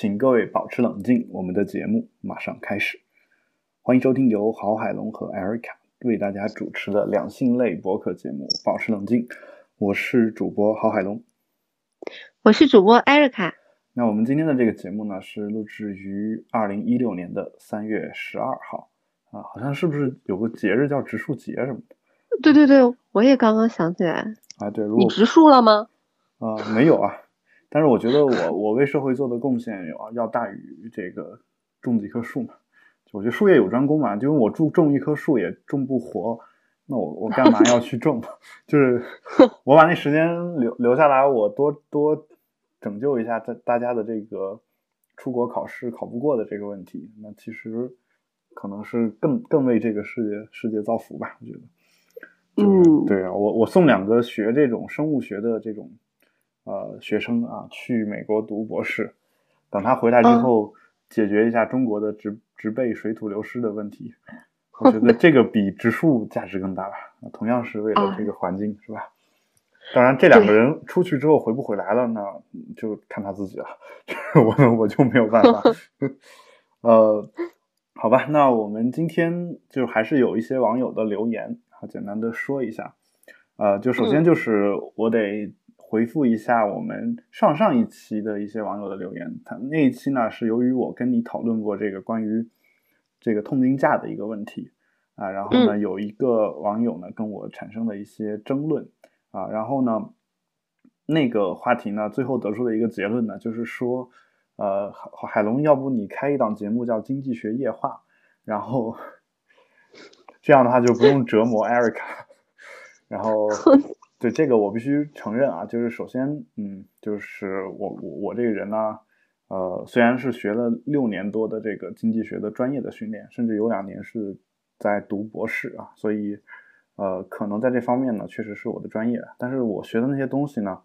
请各位保持冷静，我们的节目马上开始。欢迎收听由郝海龙和艾瑞卡为大家主持的两性类博客节目《保持冷静》，我是主播郝海龙，我是主播艾瑞卡。那我们今天的这个节目呢，是录制于二零一六年的三月十二号啊，好像是不是有个节日叫植树节什么的？对对对，我也刚刚想起来啊。对，你植树了吗？啊，没有啊。但是我觉得我我为社会做的贡献有要大于这个种几棵树嘛，我觉得术业有专攻嘛，就我种种一棵树也种不活，那我我干嘛要去种？就是 我把那时间留留下来，我多多拯救一下大大家的这个出国考试考不过的这个问题，那其实可能是更更为这个世界世界造福吧，我觉得。嗯，对啊，我我送两个学这种生物学的这种。呃，学生啊，去美国读博士，等他回来之后，解决一下中国的植植被水土流失的问题。我觉得这个比植树价值更大吧。同样是为了这个环境，是吧？当然，这两个人出去之后回不回来了，那就看他自己了。我我就没有办法。呃，好吧，那我们今天就还是有一些网友的留言，好简单的说一下。呃，就首先就是我得。回复一下我们上上一期的一些网友的留言。他那一期呢是由于我跟你讨论过这个关于这个痛经假的一个问题啊，然后呢有一个网友呢跟我产生了一些争论啊，然后呢那个话题呢最后得出的一个结论呢就是说，呃海海龙，要不你开一档节目叫《经济学夜话》，然后 这样的话就不用折磨 Erica，然后。对这个我必须承认啊，就是首先，嗯，就是我我我这个人呢，呃，虽然是学了六年多的这个经济学的专业的训练，甚至有两年是在读博士啊，所以，呃，可能在这方面呢，确实是我的专业。但是我学的那些东西呢，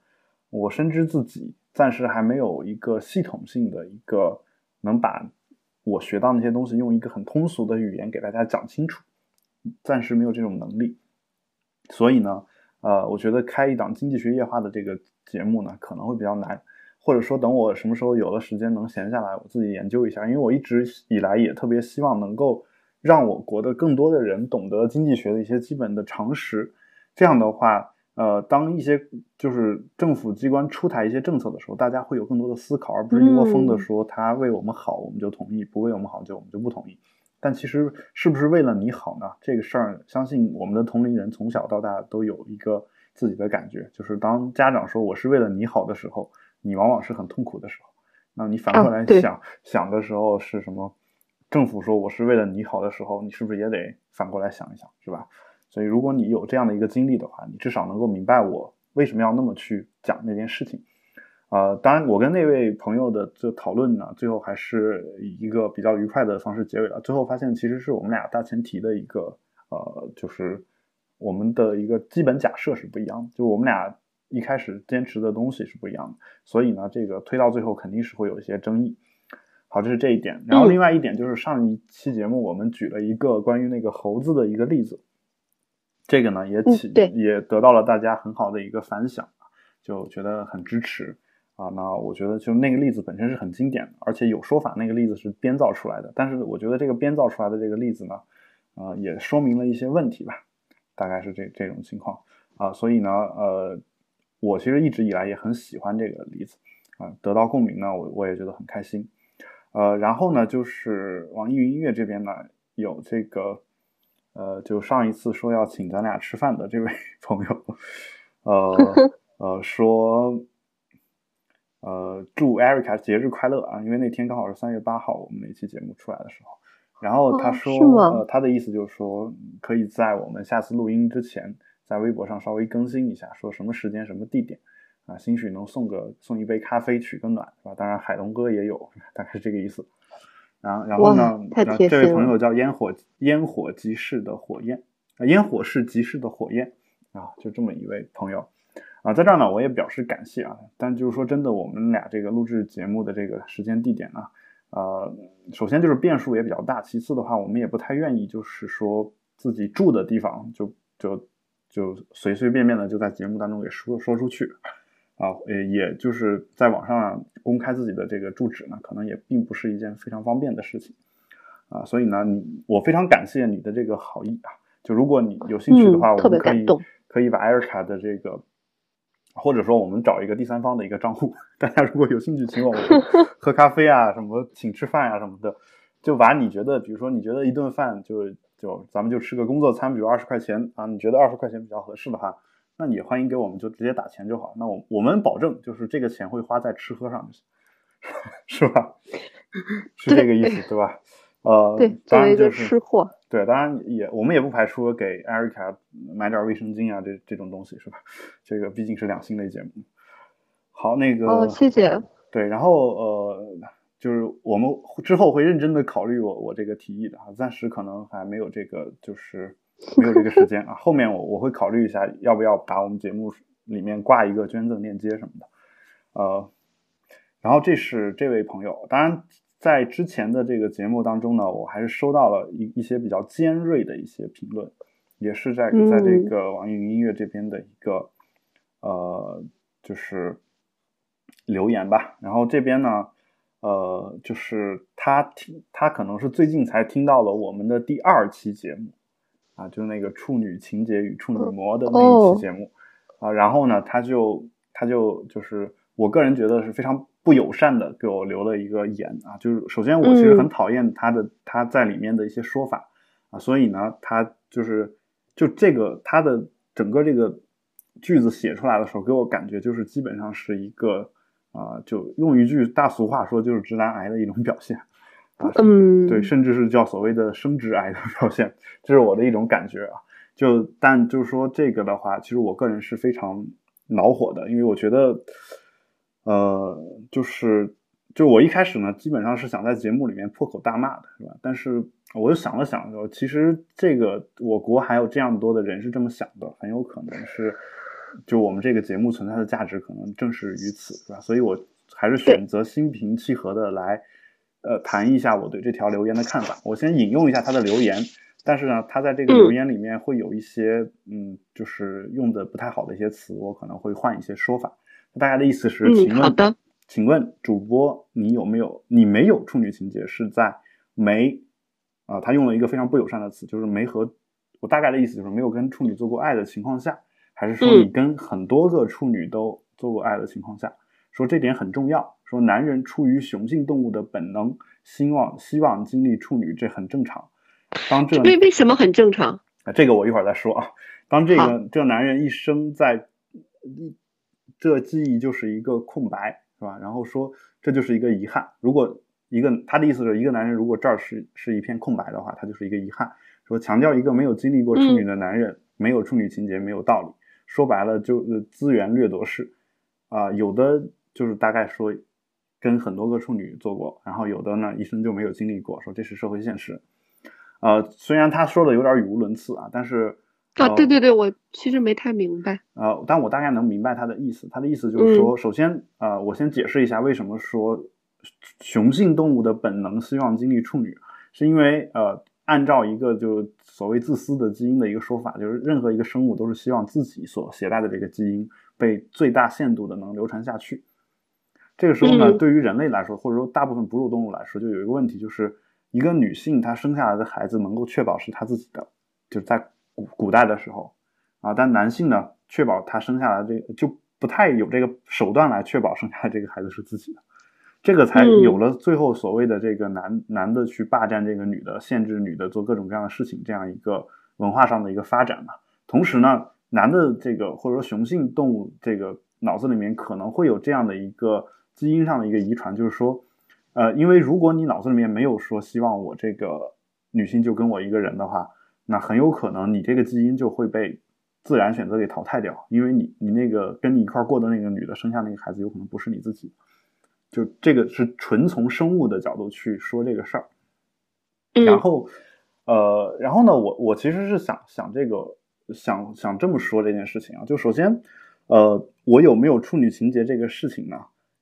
我深知自己暂时还没有一个系统性的一个能把我学到那些东西用一个很通俗的语言给大家讲清楚，暂时没有这种能力，所以呢。呃，我觉得开一档经济学夜话的这个节目呢，可能会比较难，或者说等我什么时候有了时间能闲下来，我自己研究一下。因为我一直以来也特别希望能够让我国的更多的人懂得经济学的一些基本的常识。这样的话，呃，当一些就是政府机关出台一些政策的时候，大家会有更多的思考，而不是一窝蜂的说他为我们好我们就同意，不为我们好就我们就不同意。但其实是不是为了你好呢？这个事儿，相信我们的同龄人从小到大都有一个自己的感觉，就是当家长说我是为了你好的时候，你往往是很痛苦的时候。那你反过来想想的时候是什么？政府说我是为了你好的时候，你是不是也得反过来想一想，是吧？所以如果你有这样的一个经历的话，你至少能够明白我为什么要那么去讲那件事情。呃，当然，我跟那位朋友的这讨论呢，最后还是以一个比较愉快的方式结尾了。最后发现，其实是我们俩大前提的一个，呃，就是我们的一个基本假设是不一样的，就我们俩一开始坚持的东西是不一样的，所以呢，这个推到最后肯定是会有一些争议。好，这是这一点。然后另外一点就是上一期节目我们举了一个关于那个猴子的一个例子，这个呢也起也得到了大家很好的一个反响，就觉得很支持。啊，那我觉得就那个例子本身是很经典的，而且有说法那个例子是编造出来的。但是我觉得这个编造出来的这个例子呢，啊，也说明了一些问题吧，大概是这这种情况啊。所以呢，呃，我其实一直以来也很喜欢这个例子啊，得到共鸣呢，我我也觉得很开心。呃，然后呢，就是网易云音乐这边呢，有这个呃，就上一次说要请咱俩吃饭的这位 朋友，呃呃说。呃，祝 Erica 节日快乐啊！因为那天刚好是三月八号，我们那期节目出来的时候。然后他说，呃，他的意思就是说，可以在我们下次录音之前，在微博上稍微更新一下，说什么时间、什么地点啊，兴许能送个送一杯咖啡取个暖，是吧？当然，海龙哥也有，大概是这个意思。然后，然后呢，这位朋友叫烟火烟火集市的火焰啊，烟火是集市的火焰啊，就这么一位朋友。啊，在这儿呢，我也表示感谢啊。但就是说真的，我们俩这个录制节目的这个时间地点呢，呃，首先就是变数也比较大，其次的话，我们也不太愿意就是说自己住的地方就就就随随便便的就在节目当中给说说出去啊，也也就是在网上公开自己的这个住址呢，可能也并不是一件非常方便的事情啊。所以呢，你我非常感谢你的这个好意啊。就如果你有兴趣的话，嗯我们可以可以把艾瑞卡的这个，或者说我们找一个第三方的一个账户，大家如果有兴趣请我们喝咖啡啊，什么请吃饭啊什么的，就把你觉得，比如说你觉得一顿饭就就咱们就吃个工作餐，比如二十块钱啊，你觉得二十块钱比较合适的话，那你也欢迎给我们就直接打钱就好。那我我们保证就是这个钱会花在吃喝上就行，是吧？是这个意思对吧？呃，对，作为一个当然就是吃货，对，当然也我们也不排除给艾瑞卡买点卫生巾啊，这这种东西是吧？这个毕竟是两性类节目。好，那个哦，谢谢。对，然后呃，就是我们之后会认真的考虑我我这个提议的啊，暂时可能还没有这个就是没有这个时间啊，后面我我会考虑一下要不要把我们节目里面挂一个捐赠链接什么的，呃，然后这是这位朋友，当然在之前的这个节目当中呢，我还是收到了一一些比较尖锐的一些评论，也是在在这嗯个网易云音乐这边的一个呃，就是留言吧。然后这边呢，呃，就是他听他可能是最近才听到了我们的第二期节目啊，就是那个处女情节与处女膜的那一哦期节目、啊。然后呢，他就他就就是我个人觉得是非常不友善的给我留了一个言啊，就是首先我其实很嗯讨厌他的、他在里面的一些说法啊，所以呢，他就是就这个他的整个这个句子写出来的时候，给我感觉就是基本上是一个啊、就用一句大俗话说，就是直男癌的一种表现啊，嗯，对，甚至是叫所谓的生殖癌的表现，这是我的一种感觉啊。就但就是说这个的话，其实我个人是非常恼火的，因为我觉得，呃，就是就我一开始呢，基本上是想在节目里面破口大骂的，是吧？但是我又想了想，说其实这个我国还有这样多的人是这么想的，很有可能是就我们这个节目存在的价值可能正是于此，是吧？所以我还是选择心平气和的来。呃，谈一下我对这条留言的看法。我先引用一下他的留言，但是呢，他在这个留言里面会有一些，嗯，就是用的不太好的一些词，我可能会换一些说法。大概的意思是，嗯请问，好的请问主播，你有没有你没有处女情节是在没啊、他用了一个非常不友善的词，就是没和我大概的意思就是没有跟处女做过爱的情况下，还是说嗯你跟很多个处女都做过爱的情况下？说这点很重要。说男人出于雄性动物的本能，希望希望经历处女，这很正常。当这为为什么很正常？啊，这个我一会儿再说啊。当这个这个男人一生在，一这记忆就是一个空白，是吧？然后说这就是一个遗憾。如果一个他的意思是一个男人如果这儿是是一片空白的话，他就是一个遗憾。说强调一个没有经历过处女的男人，没有处女情节没有道理。说白了就是资源掠夺式啊、有的就是大概说跟很多个处女做过，然后有的呢一生就没有经历过，说这是社会现实。呃，虽然他说的有点语无伦次啊，但是啊，呃对对对，我其实没太明白。呃，但我大概能明白他的意思。他的意思就是说，首先，呃，我先解释一下为什么说雄性动物的本能希望经历处女，是因为呃，按照一个就所谓自私的基因的一个说法，就是任何一个生物都是希望自己所携带的这个基因被最大限度的能流传下去。这个时候呢，嗯对于人类来说，或者说大部分哺乳动物来说，就有一个问题，就是一个女性她生下来的孩子能够确保是她自己的，就是在古古代的时候啊，但男性呢，确保他生下来这个就不太有这个手段来确保生下来这个孩子是自己的，这个才嗯有了最后所谓的这个男男的去霸占这个女的，限制女的做各种各样的事情这样一个文化上的一个发展嘛。同时呢，男的这个或者说雄性动物这个脑子里面可能会有这样的一个基因上的一个遗传，就是说，呃，因为如果你脑子里面没有说希望我这个女性就跟我一个人的话，那很有可能你这个基因就会被自然选择给淘汰掉，因为你你那个跟你一块儿过的那个女的生下那个孩子有可能不是你自己，就这个是纯从生物的角度去说这个事儿。嗯，然后，呃，然后呢，我我其实是想想这个，想想这么说这件事情啊，就首先，呃，我有没有处女情节这个事情呢，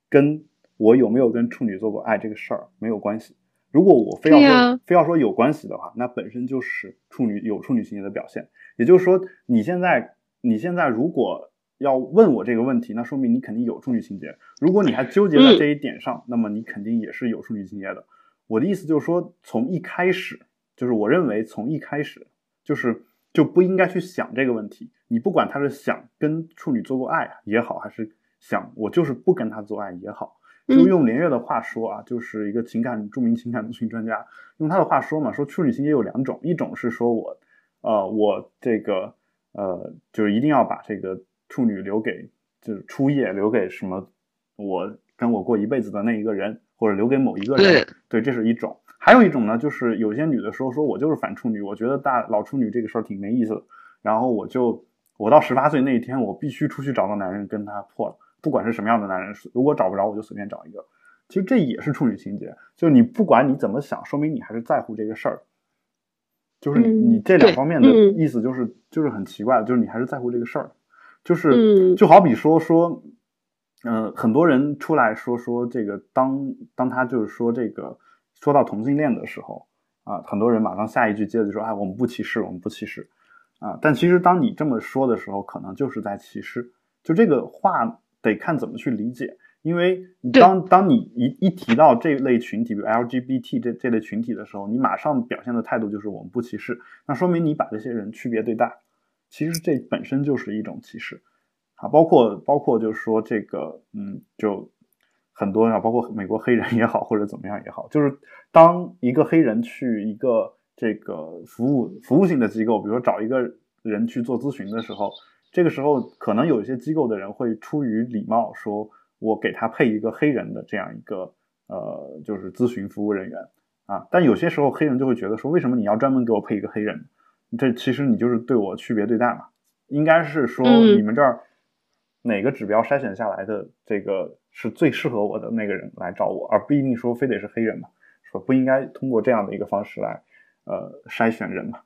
跟我有没有跟处女做过爱这个事儿没有关系。如果我非要说、非要说有关系的话，那本身就是处女有处女情节的表现。也就是说，你现在你现在如果要问我这个问题，那说明你肯定有处女情节。如果你还纠结在这一点上，那么你肯定也是有处女情节的。我的意思就是说，从一开始，就是我认为从一开始，就是就不应该去想这个问题。你不管他是想跟处女做过爱也好，还是想我就是不跟他做爱也好，就用连月的话说啊，就是一个情感著名情感咨询专家，用他的话说嘛，说处女情节有两种，一种是说我，呃，我这个呃，就是一定要把这个。处女留给就是初夜留给什么？我跟我过一辈子的那一个人，或者留给某一个人。对，这是一种。还有一种呢，就是有些女的说，说我就是反处女，我觉得大老处女这个事儿挺没意思的。然后我就我到十八岁那一天，我必须出去找个男人跟他破了，不管是什么样的男人，如果找不着，我就随便找一个。其实这也是处女情节，就是你不管你怎么想，说明你还是在乎这个事儿。就是你这两方面的意思，就是就是很奇怪的，就是你还是在乎这个事儿。就是，就好比说说，嗯，很多人出来说说这个，当当他就是说这个，说到同性恋的时候，啊，很多人马上下一句接着就说，哎，我们不歧视，我们不歧视，啊，但其实当你这么说的时候，可能就是在歧视。就这个话得看怎么去理解，因为当当你一一提到这类群体，比如 LGBT 这这类群体的时候，你马上表现的态度就是我们不歧视，那说明你把这些人区别对待。其实这本身就是一种歧视，啊，包括包括就是说这个，嗯，就很多啊，包括美国黑人也好，或者怎么样也好，就是当一个黑人去一个这个服务服务性的机构，比如说找一个人去做咨询的时候，这个时候可能有一些机构的人会出于礼貌说，我给他配一个黑人的这样一个呃，就是咨询服务人员。啊，但有些时候黑人就会觉得说，为什么你要专门给我配一个黑人？这其实你就是对我区别对待嘛，应该是说你们这儿哪个指标筛选下来的这个是最适合我的那个人来找我，而不一定说非得是黑人嘛，说不应该通过这样的一个方式来呃筛选人嘛，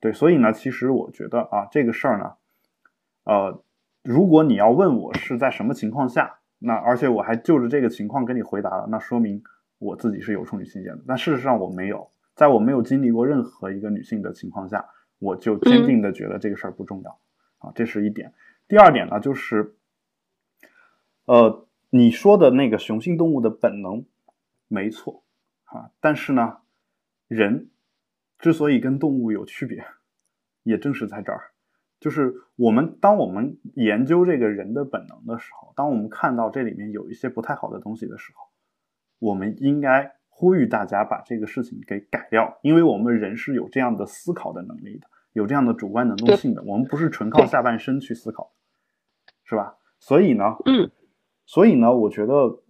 对，所以呢，其实我觉得啊这个事儿呢，呃，如果你要问我是在什么情况下，那而且我还就着这个情况跟你回答了，那说明我自己是有处女情节的，但事实上我没有，在我没有经历过任何一个女性的情况下。我就坚定的觉得这个事儿不重要，啊，这是一点。第二点呢，就是，呃，你说的那个雄性动物的本能没错，啊，但是呢，人之所以跟动物有区别，也正是在这儿，就是我们当我们研究这个人的本能的时候，当我们看到这里面有一些不太好的东西的时候，我们应该。呼吁大家把这个事情给改掉，因为我们人是有这样的思考的能力的，有这样的主观能动性的。我们不是纯靠下半身去思考，是吧？所以呢，嗯，所以呢，我觉得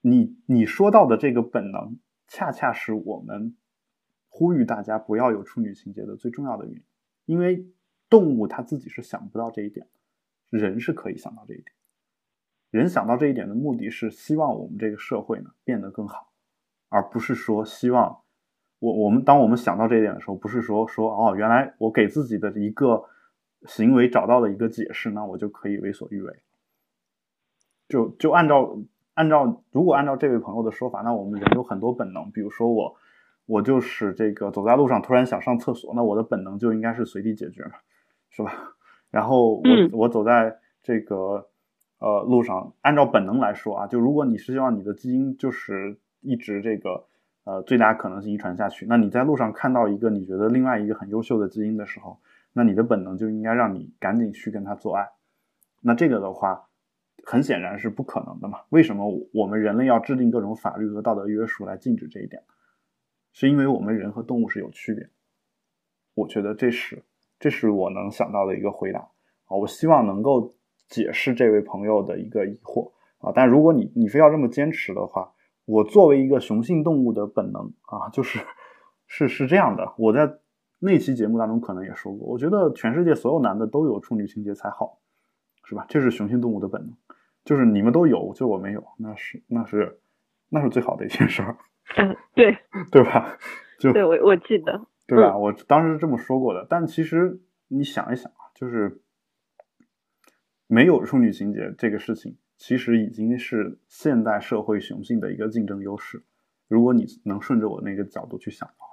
你你说到的这个本能，恰恰是我们呼吁大家不要有处女情节的最重要的原因。因为动物它自己是想不到这一点，人是可以想到这一点。人想到这一点的目的是希望我们这个社会呢变得更好。而不是说希望我我们当我们想到这一点的时候，不是说说哦，原来我给自己的一个行为找到了一个解释，那我就可以为所欲为。就就按照按照如果按照这位朋友的说法，那我们人有很多本能，比如说我我就是这个走在路上突然想上厕所，那我的本能就应该是随地解决嘛，是吧？然后我我走在这个呃路上，按照本能来说啊，就如果你是希望你的基因就是。一直这个呃最大可能性遗传下去。那你在路上看到一个你觉得另外一个很优秀的基因的时候，那你的本能就应该让你赶紧去跟他做爱。那这个的话，很显然是不可能的嘛。为什么我们人类要制定各种法律和道德约束来禁止这一点？是因为我们人和动物是有区别。我觉得这是这是我能想到的一个回答啊。我希望能够解释这位朋友的一个疑惑啊。但如果你你非要这么坚持的话，我作为一个雄性动物的本能啊，就是是是这样的。我在那期节目当中可能也说过，我觉得全世界所有男的都有处女情节才好，是吧？这是雄性动物的本能，就是你们都有，就我没有，那是那是那是最好的一件事儿。嗯，对，对吧？就对我我记得，对吧？我当时是这么说过的。但其实你想一想啊，就是没有处女情节这个事情。其实已经是现代社会雄性的一个竞争优势。如果你能顺着我那个角度去想的话，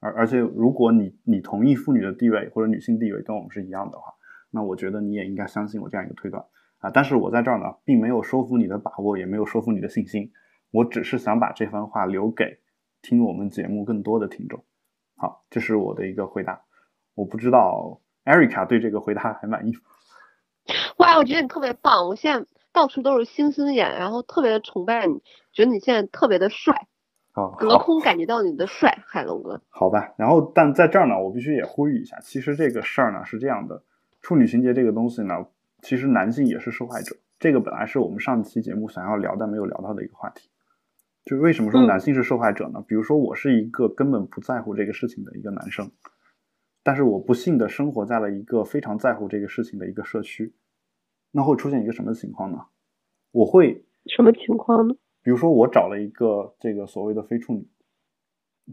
而而且如果你你同意妇女的地位或者女性地位跟我们是一样的话，那我觉得你也应该相信我这样一个推断啊。但是我在这儿呢，并没有说服你的把握，也没有说服你的信心，我只是想把这番话留给听我们节目更多的听众。好，这是我的一个回答。我不知道 Erica 对这个回答还满意吗？哇，我觉得你特别棒！我现在到处都是星星眼，然后特别的崇拜你，觉得你现在特别的帅，哦，隔空感觉到你的帅，海龙哥。好吧，然后但在这儿呢，我必须也呼吁一下，其实这个事儿呢是这样的，处女情节这个东西呢，其实男性也是受害者，这个本来是我们上期节目想要聊但没有聊到的一个话题。就为什么说男性是受害者呢？比如说我是一个根本不在乎这个事情的一个男生。但是我不幸的生活在了一个非常在乎这个事情的一个社区，那会出现一个什么情况呢？我会什么情况呢？比如说我找了一个这个所谓的非处女，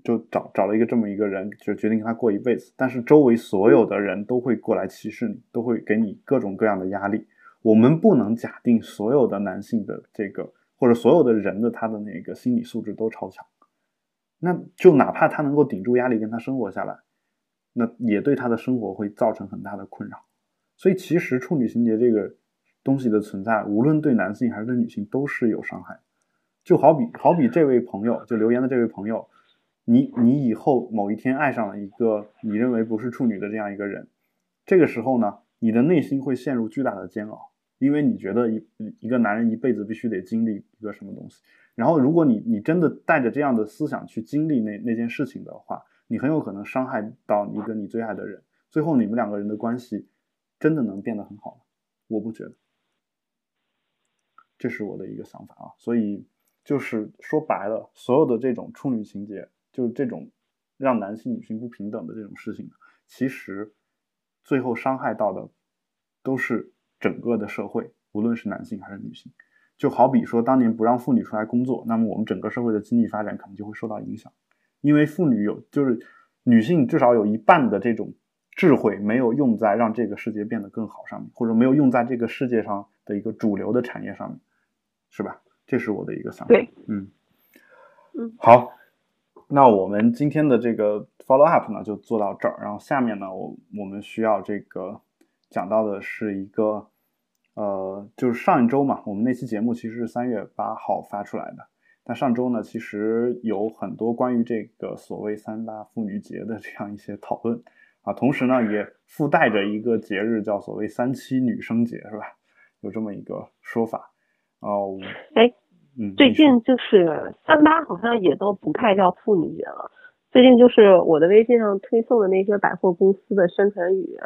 就找找了一个这么一个人，就决定跟他过一辈子。但是周围所有的人都会过来歧视你，都会给你各种各样的压力。我们不能假定所有的男性的这个或者所有的人的他的那个心理素质都超强，那就哪怕他能够顶住压力跟他生活下来。那也对他的生活会造成很大的困扰，所以其实处女情节这个东西的存在，无论对男性还是对女性都是有伤害。就好比好比这位朋友，就留言的这位朋友，你你以后某一天爱上了一个你认为不是处女的这样一个人，这个时候呢，你的内心会陷入巨大的煎熬，因为你觉得一一个男人一辈子必须得经历一个什么东西，然后如果你你真的带着这样的思想去经历那那件事情的话。你很有可能伤害到一个你最爱的人，最后你们两个人的关系真的能变得很好吗？我不觉得，这是我的一个想法啊。所以就是说白了，所有的这种处女情节，就是这种让男性女性不平等的这种事情，其实最后伤害到的都是整个的社会，无论是男性还是女性。就好比说当年不让妇女出来工作，那么我们整个社会的经济发展可能就会受到影响。因为妇女有，就是女性至少有一半的这种智慧没有用在让这个世界变得更好上面，或者没有用在这个世界上的一个主流的产业上面，是吧？这是我的一个想法。对，嗯嗯，好，那我们今天的这个 follow up 呢就做到这儿，然后下面呢，我我们需要这个讲到的是一个，呃，就是上一周嘛，我们那期节目其实是三月八号发出来的。但上周呢，其实有很多关于这个所谓三八妇女节的这样一些讨论啊，同时呢，也附带着一个节日叫所谓三七女生节，是吧？有这么一个说法哦。哎，嗯，最近就是三八好像也都不太叫妇女节了，最近就是我的微信上推送的那些百货公司的宣传语，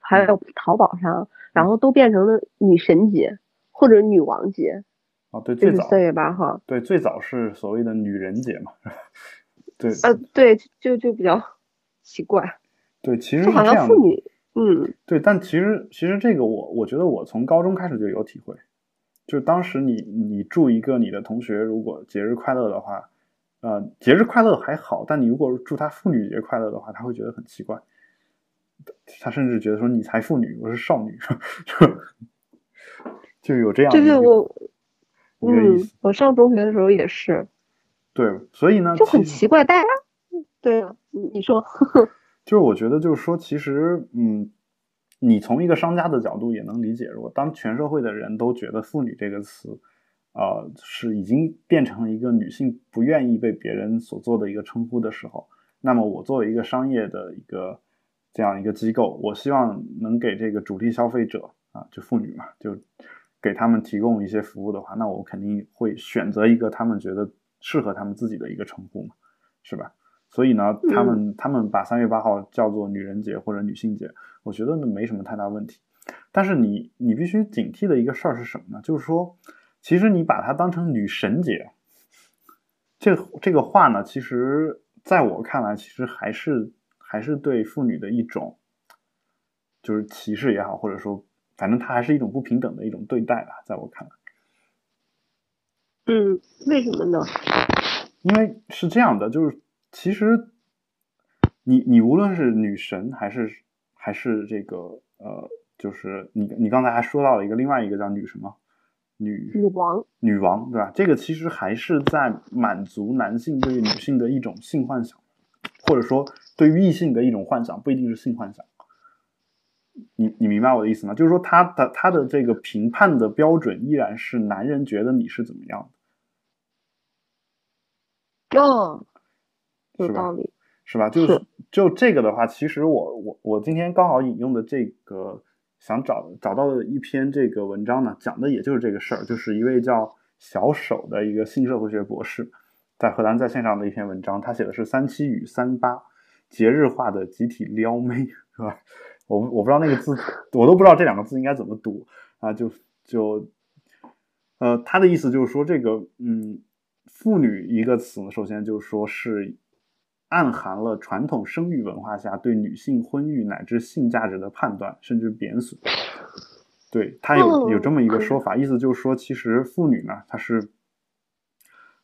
还有淘宝上，然后都变成了女神节或者女王节。哦，对，最早三月八号，对，最早是所谓的女人节嘛，对，呃，对，就就比较奇怪，对，其实就好像妇女，嗯，对，但其实其实这个我我觉得我从高中开始就有体会，就是当时你你祝一个你的同学如果节日快乐的话，呃，节日快乐还好，但你如果祝他妇女节快乐的话，他会觉得很奇怪，他甚至觉得说你才妇女，我是少女，就就有这样，就是，我。嗯，我上中学的时候也是，对，所以呢就很奇怪，大家对啊，你你说，就是我觉得就是说，其实嗯，你从一个商家的角度也能理解，如果当全社会的人都觉得“妇女”这个词，啊，是已经变成了一个女性不愿意被别人所做的一个称呼的时候，那么我作为一个商业的一个这样一个机构，我希望能给这个主力消费者啊，就妇女嘛，就。给他们提供一些服务的话，那我肯定会选择一个他们觉得适合他们自己的一个称呼嘛，是吧？所以呢，他们他们把三月八号叫做女人节或者女性节，我觉得呢没什么太大问题。但是你你必须警惕的一个事儿是什么呢？就是说，其实你把它当成女神节，这这个话呢，其实在我看来，其实还是还是对妇女的一种就是歧视也好，或者说。反正它还是一种不平等的一种对待吧，在我看来。嗯，为什么呢？因为是这样的，就是其实你你无论是女神还是还是这个呃，就是你你刚才还说到了一个另外一个叫女什么女女王女王对吧？这个其实还是在满足男性对于女性的一种性幻想，或者说对于异性的一种幻想，不一定是性幻想。你你明白我的意思吗？就是说他的他的这个评判的标准依然是男人觉得你是怎么样的。哦，有是吧道理。是吧？就是就这个的话，其实我我我今天刚好引用的这个想找找到的一篇这个文章呢，讲的也就是这个事儿，就是一位叫小手的一个性社会学博士，在荷兰在线上的一篇文章，他写的是三七与三八节日化的集体撩妹，是吧？我我不知道那个字，我都不知道这两个字应该怎么读啊，就就呃，他的意思就是说这个嗯，妇女一个词呢，首先就是说是。暗含了传统生育文化下对女性婚育乃至性价值的判断，甚至贬损。对他有有这么一个说法，意思就是说，其实妇女呢，她是，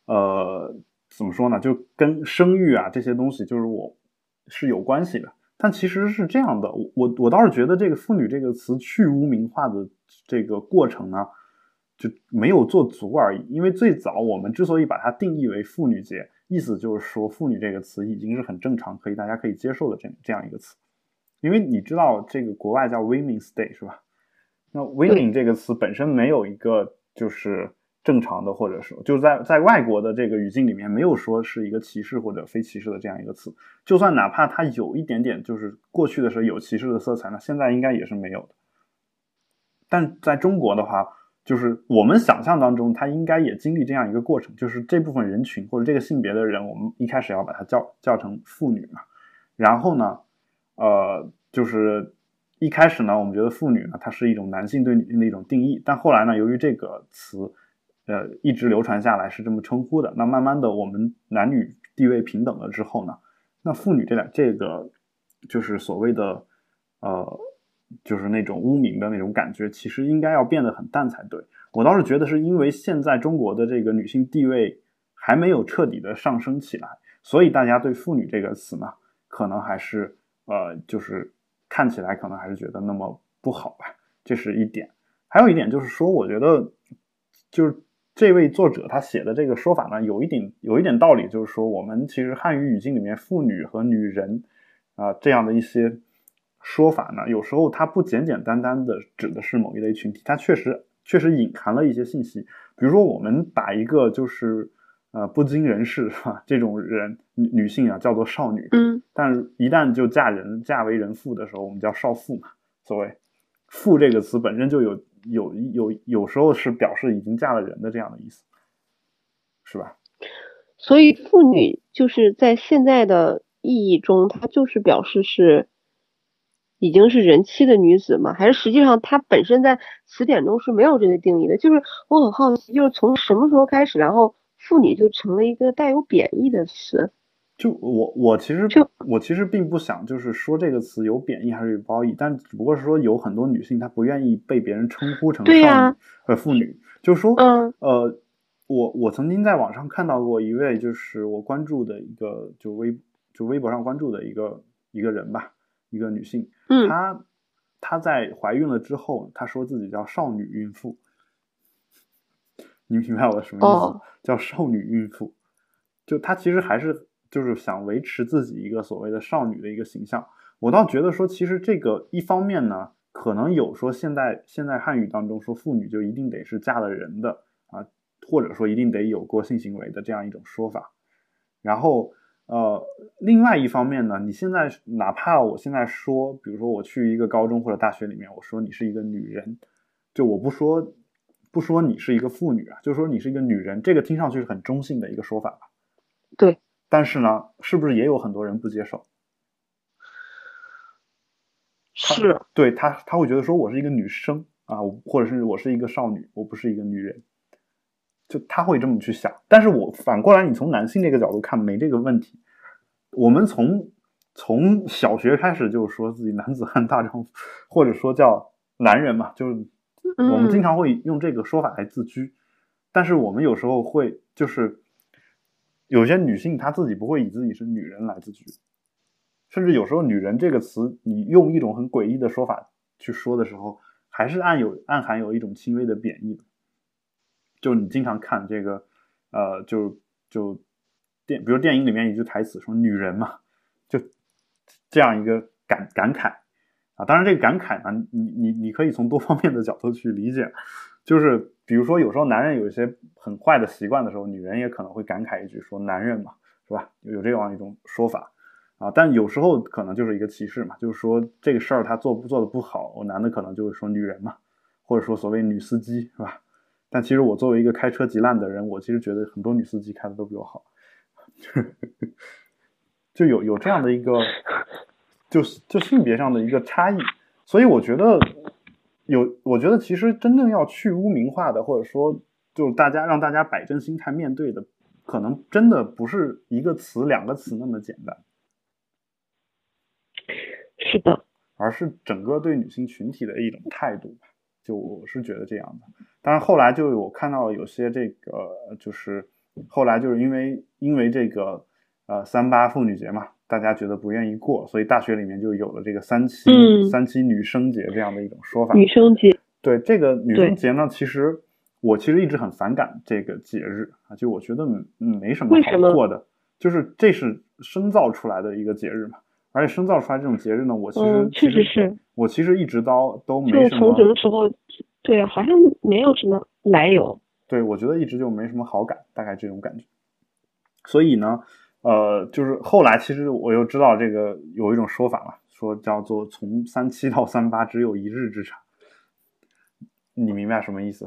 呃，怎么说呢？就跟生育啊这些东西，就是我是有关系的。但其实是这样的，我我倒是觉得这个“妇女”这个词去污名化的这个过程呢，就没有做足而已。因为最早我们之所以把它定义为妇女节。意思就是说，妇女这个词已经是很正常，可以大家可以接受的这这样一个词，因为你知道这个国外叫 Women's Day 是吧？那 Women 这个词本身没有一个就是正常的，或者说就是在在外国的这个语境里面没有说是一个歧视或者非歧视的这样一个词，就算哪怕它有一点点就是过去的时候有歧视的色彩呢，现在应该也是没有的。但在中国的话。就是我们想象当中，他应该也经历这样一个过程，就是这部分人群或者这个性别的人，我们一开始要把它叫叫成妇女嘛。然后呢，呃，就是一开始呢，我们觉得妇女呢，它是一种男性对女性的一种定义。但后来呢，由于这个词，呃，一直流传下来是这么称呼的。那慢慢的，我们男女地位平等了之后呢，那妇女这两这个就是所谓的呃。就是那种污名的那种感觉，其实应该要变得很淡才对。我倒是觉得是因为现在中国的这个女性地位还没有彻底的上升起来，所以大家对“妇女”这个词呢，可能还是呃，就是看起来可能还是觉得那么不好吧。这是一点。还有一点就是说，我觉得就是这位作者他写的这个说法呢，有一点有一点道理，就是说我们其实汉语语境里面“妇女”和“女人”啊这样的一些。说法呢，有时候它不简简单单的指的是某一类群体，它确实确实隐含了一些信息。比如说，我们把一个就是呃不经人事是吧这种人女女性啊叫做少女，嗯，但一旦就嫁人嫁为人妇的时候，我们叫少妇嘛。所谓“妇”这个词本身就有有有有时候是表示已经嫁了人的这样的意思，是吧？所以妇女就是在现在的意义中，它就是表示是。已经是人妻的女子吗？还是实际上她本身在词典中是没有这个定义的？就是我很好奇，就是从什么时候开始，然后妇女就成了一个带有贬义的词？就我我其实就我其实并不想就是说这个词有贬义还是有褒义，但只不过是说有很多女性她不愿意被别人称呼成少女和妇女，就是说，嗯呃，我我曾经在网上看到过一位就是我关注的一个就微就微博上关注的一个一个人吧。一个女性，嗯，她她在怀孕了之后，她说自己叫少女孕妇。你明白我什么意思？叫少女孕妇，就她其实还是就是想维持自己一个所谓的少女的一个形象。我倒觉得说，其实这个一方面呢，可能有说现在现在汉语当中说妇女就一定得是嫁了人的啊，或者说一定得有过性行为的这样一种说法，然后。呃，另外一方面呢，你现在哪怕我现在说，比如说我去一个高中或者大学里面，我说你是一个女人，就我不说不说你是一个妇女啊，就说你是一个女人，这个听上去是很中性的一个说法吧？对。但是呢，是不是也有很多人不接受？是。对他，他会觉得说我是一个女生啊，或者是我是一个少女，我不是一个女人。就他会这么去想，但是我反过来，你从男性这个角度看，没这个问题。我们从从小学开始就说自己男子汉大丈夫，或者说叫男人嘛，就是我们经常会用这个说法来自居。但是我们有时候会就是有些女性她自己不会以自己是女人来自居，甚至有时候“女人”这个词，你用一种很诡异的说法去说的时候，还是暗有暗含有一种轻微的贬义。就你经常看这个，呃，就就电，比如电影里面一句台词说“女人嘛”，就这样一个感感慨啊。当然，这个感慨呢，你你你可以从多方面的角度去理解，就是比如说有时候男人有一些很坏的习惯的时候，女人也可能会感慨一句说男人嘛，是吧？有这样一种说法啊。但有时候可能就是一个歧视嘛，就是说这个事儿他做不做的不好，我男的可能就会说女人嘛，或者说所谓女司机是吧？但其实我作为一个开车极烂的人，我其实觉得很多女司机开的都比我好，就有有这样的一个，就是就性别上的一个差异，所以我觉得有，我觉得其实真正要去污名化的，或者说就是大家让大家摆正心态面对的，可能真的不是一个词两个词那么简单，是的，而是整个对女性群体的一种态度。就我是觉得这样的，但是后来就我看到有些这个，就是后来就是因为因为这个呃三八妇女节嘛，大家觉得不愿意过，所以大学里面就有了这个三七三七女生节这样的一种说法。女生节，对这个女生节呢，其实我其实一直很反感这个节日啊，就我觉得嗯没什么好过的，就是这是深造出来的一个节日嘛。而且深造出来这种节日呢，我其实确实是我其实一直到都没什么。从什么时候？对，好像没有什么来由。对，我觉得一直就没什么好感，大概这种感觉。所以呢，呃，就是后来其实我又知道这个有一种说法嘛，说叫做从三七到三八只有一日之差。你明白什么意思？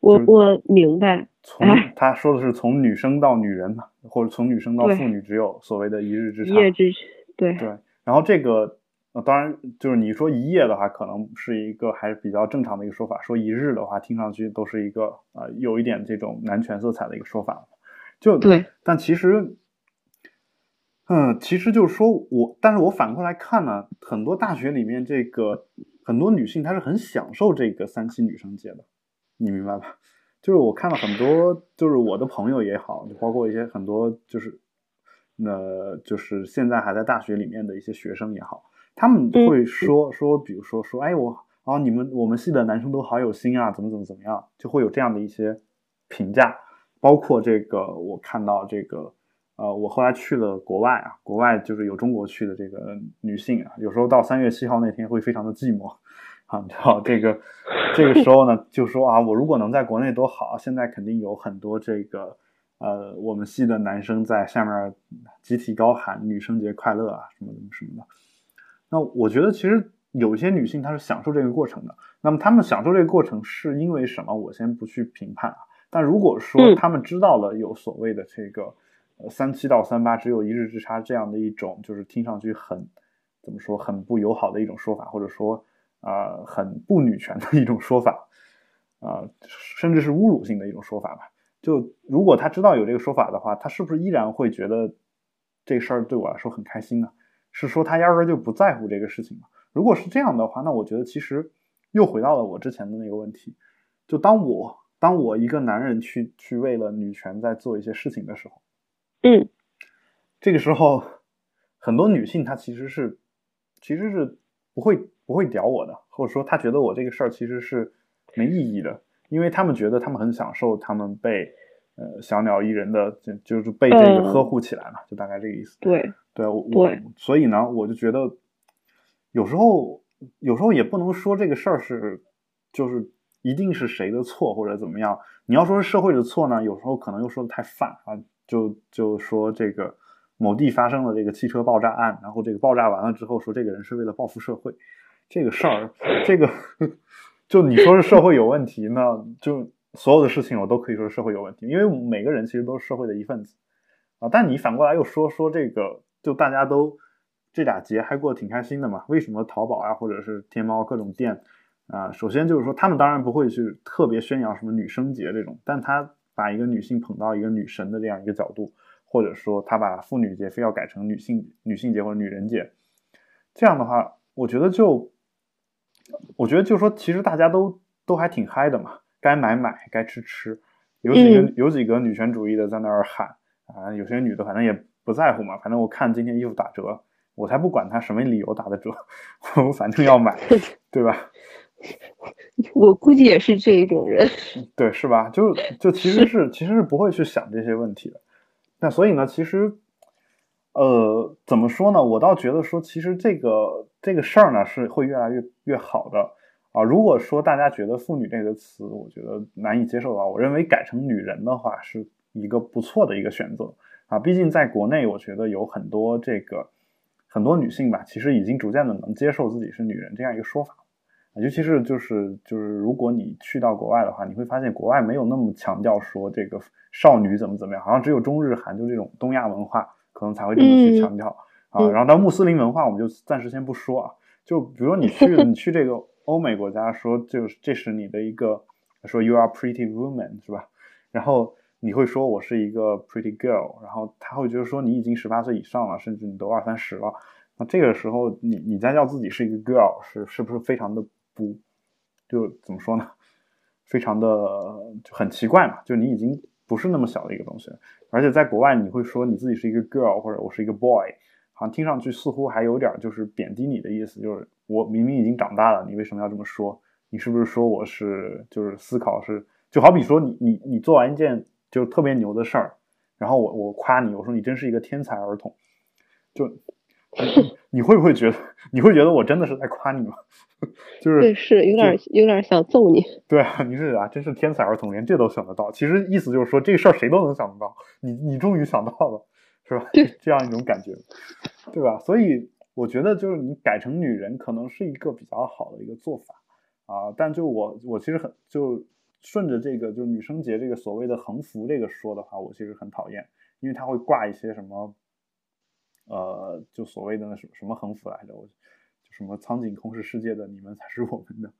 我我明白。从他说的是从女生到女人嘛，或者从女生到妇女，只有所谓的一日之差。一夜之对对。然后这个，呃当然就是你说一夜的话，可能是一个还是比较正常的一个说法。说一日的话，听上去都是一个呃有一点这种男权色彩的一个说法。就对。但其实，嗯，其实就是说我，但是我反过来看呢，很多大学里面这个很多女性她是很享受这个三七女生节的，你明白吧？就是我看了很多，就是我的朋友也好，就包括一些很多，就是那，就是现在还在大学里面的一些学生也好，他们会说说，比如说说，哎，我啊，你们我们系的男生都好有心啊，怎么怎么怎么样，就会有这样的一些评价。包括这个，我看到这个，呃，我后来去了国外啊，国外就是有中国去的这个女性啊，有时候到三月七号那天会非常的寂寞。啊，好，这个这个时候呢，就说啊，我如果能在国内多好，现在肯定有很多这个呃，我们系的男生在下面集体高喊“女生节快乐”啊，什么什么什么的。那我觉得其实有些女性她是享受这个过程的。那么她们享受这个过程是因为什么？我先不去评判啊。但如果说他们知道了有所谓的这个呃三七到三八只有一日之差这样的一种，就是听上去很怎么说很不友好的一种说法，或者说。啊，很不女权的一种说法，啊，甚至是侮辱性的一种说法吧。就如果他知道有这个说法的话，他是不是依然会觉得这事儿对我来说很开心呢？是说他压根就不在乎这个事情吗？如果是这样的话，那我觉得其实又回到了我之前的那个问题。就当我当我一个男人去去为了女权在做一些事情的时候，嗯，这个时候很多女性她其实是其实是不会。不会屌我的，或者说她觉得我这个事儿其实是没意义的，因为他们觉得他们很享受他们被呃小鸟依人的就就是被这个呵护起来嘛，就大概这个意思。对对，我所以呢，我就觉得有时候有时候也不能说这个事儿是就是一定是谁的错或者怎么样。你要说是社会的错呢，有时候可能又说的太泛啊，就就说这个某地发生了这个汽车爆炸案，然后这个爆炸完了之后说这个人是为了报复社会。这个事儿，这个 就你说是社会有问题呢？就所有的事情我都可以说社会有问题，因为每个人其实都是社会的一份子啊。但你反过来又说说这个，就大家都这俩节还过得挺开心的嘛？为什么淘宝啊，或者是天猫各种店啊？首先就是说，他们当然不会去特别宣扬什么女生节这种，但他把一个女性捧到一个女神的这样一个角度，或者说他把妇女节非要改成女性女性节或者女人节，这样的话，我觉得就。我觉得就是说，其实大家都都还挺嗨的嘛，该买买，该吃吃。有几个有几个女权主义的在那儿喊啊，有些女的反正也不在乎嘛，反正我看今天衣服打折，我才不管他什么理由打的折，我反正要买，对吧？我估计也是这一种人，对，是吧？就就其实是其实是不会去想这些问题的。那所以呢，其实呃，怎么说呢？我倒觉得说，其实这个这个事儿呢是会越来越越好的啊。如果说大家觉得“妇女”这个词，我觉得难以接受的话，我认为改成“女人”的话是一个不错的一个选择啊。毕竟在国内，我觉得有很多这个很多女性吧，其实已经逐渐的能接受自己是女人这样一个说法。尤其是就是就是，如果你去到国外的话，你会发现国外没有那么强调说这个少女怎么怎么样，好像只有中日韩就这种东亚文化可能才会这么去强调啊。然后到穆斯林文化，我们就暂时先不说啊。就比如说你去你去这个欧美国家，说就是这是你的一个说 you are pretty woman 是吧？然后你会说我是一个 pretty girl，然后他会觉得说你已经十八岁以上了，甚至你都二三十了，那这个时候你你再叫自己是一个 girl，是是不是非常的？不，就怎么说呢？非常的就很奇怪嘛，就你已经不是那么小的一个东西了，而且在国外你会说你自己是一个 girl 或者我是一个 boy，好像听上去似乎还有点就是贬低你的意思，就是我明明已经长大了，你为什么要这么说？你是不是说我是就是思考是就好比说你你你做完一件就特别牛的事儿，然后我我夸你，我说你真是一个天才儿童，就。你会不会觉得？你会觉得我真的是在夸你吗？就是对，是有点有点想揍你。对啊，你是啊，真是天才儿童，连这都想得到。其实意思就是说，这个事儿谁都能想得到，你你终于想到了，是吧？这样一种感觉，对吧？所以我觉得就是你改成女人，可能是一个比较好的一个做法啊。但就我我其实很就顺着这个就是女生节这个所谓的横幅这个说的话，我其实很讨厌，因为它会挂一些什么。呃，就所谓的那什么什么横幅来着？我就什么苍井空是世界的，你们才是我们的。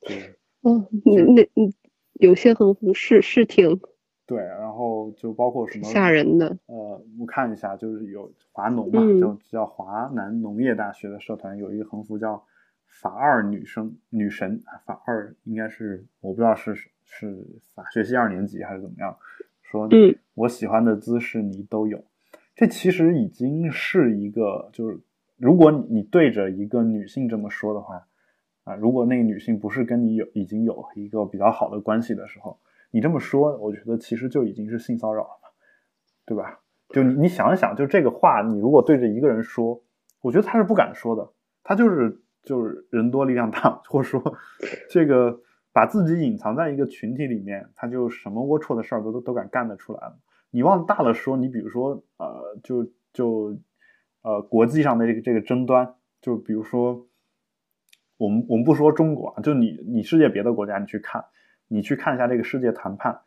对，嗯，那嗯，有些横幅是是挺对，然后就包括什么吓人的。呃，我看一下，就是有华农嘛，就叫华南农业大学的社团有一个横幅叫“法二女生女神”，法二应该是我不知道是是法学系二年级还是怎么样，说我喜欢的姿势你都有。这其实已经是一个，就是如果你对着一个女性这么说的话，啊，如果那个女性不是跟你有已经有一个比较好的关系的时候，你这么说，我觉得其实就已经是性骚扰了，对吧？就你你想一想，就这个话，你如果对着一个人说，我觉得他是不敢说的，他就是就是人多力量大，或者说这个把自己隐藏在一个群体里面，他就什么龌龊的事儿都都都敢干得出来了。你往大了说，你比如说，呃，就就，呃，国际上的这个这个争端，就比如说，我们我们不说中国啊，就你你世界别的国家，你去看，你去看一下这个世界谈判，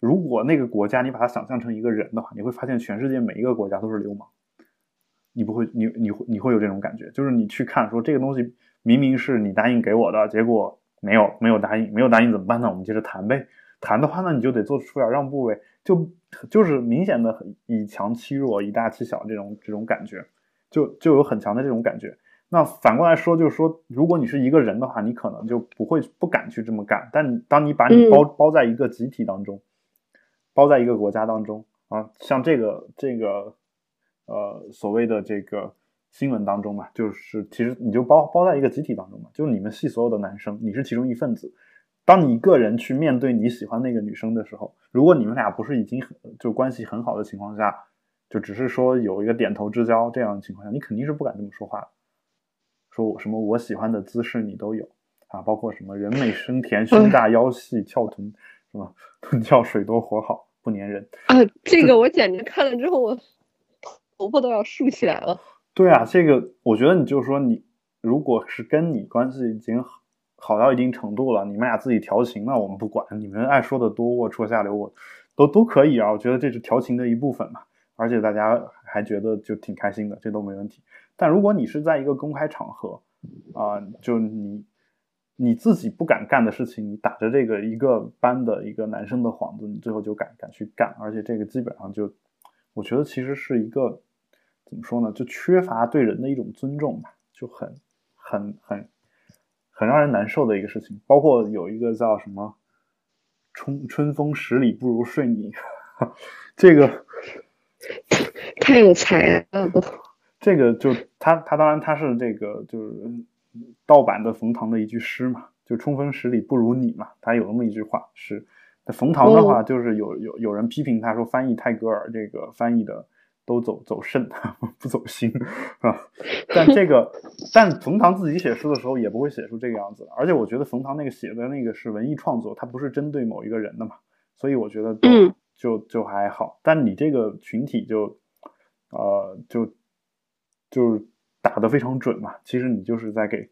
如果那个国家你把它想象成一个人的话，你会发现全世界每一个国家都是流氓，你不会，你你会你会有这种感觉，就是你去看说这个东西明明是你答应给我的，结果没有没有答应，没有答应怎么办呢？我们接着谈呗，谈的话那你就得做出点让步呗，就。就是明显的以强欺弱、以大欺小这种这种感觉，就就有很强的这种感觉。那反过来说，就是说，如果你是一个人的话，你可能就不会不敢去这么干。但当你把你包包在一个集体当中，包在一个国家当中啊，像这个这个呃所谓的这个新闻当中嘛，就是其实你就包包在一个集体当中嘛，就是你们系所有的男生，你是其中一份子。当你一个人去面对你喜欢那个女生的时候，如果你们俩不是已经很就关系很好的情况下，就只是说有一个点头之交这样的情况下，你肯定是不敢这么说话的。说我什么我喜欢的姿势你都有啊，包括什么人美声甜、胸大腰细、翘臀，什么？臀翘水多火好，不粘人啊。这个我简直看了之后，我头发都要竖起来了。对啊，这个我觉得你就是说你如果是跟你关系已经好到一定程度了，你们俩自己调情，那我们不管，你们爱说的多，龌龊下流，我都都可以啊。我觉得这是调情的一部分嘛，而且大家还觉得就挺开心的，这都没问题。但如果你是在一个公开场合啊，就你你自己不敢干的事情，你打着这个一个班的一个男生的幌子，你最后就敢敢去干，而且这个基本上就，我觉得其实是一个怎么说呢，就缺乏对人的一种尊重吧，就很很。很让人难受的一个事情，包括有一个叫什么“春春风十里不如睡你”，这个 太有才了。这个就他他当然他是这个就是盗版的冯唐的一句诗嘛，就“春风十里不如你”嘛，他有那么一句话是。冯唐的话就是有有有人批评他说翻译泰戈尔这个翻译的都走走肾，不走心啊。但这个，但冯唐自己写书的时候也不会写出这个样子。而且我觉得冯唐那个写的那个是文艺创作，他不是针对某一个人的嘛，所以我觉得嗯就就还好。但你这个群体就呃就就打得非常准嘛。其实你就是在给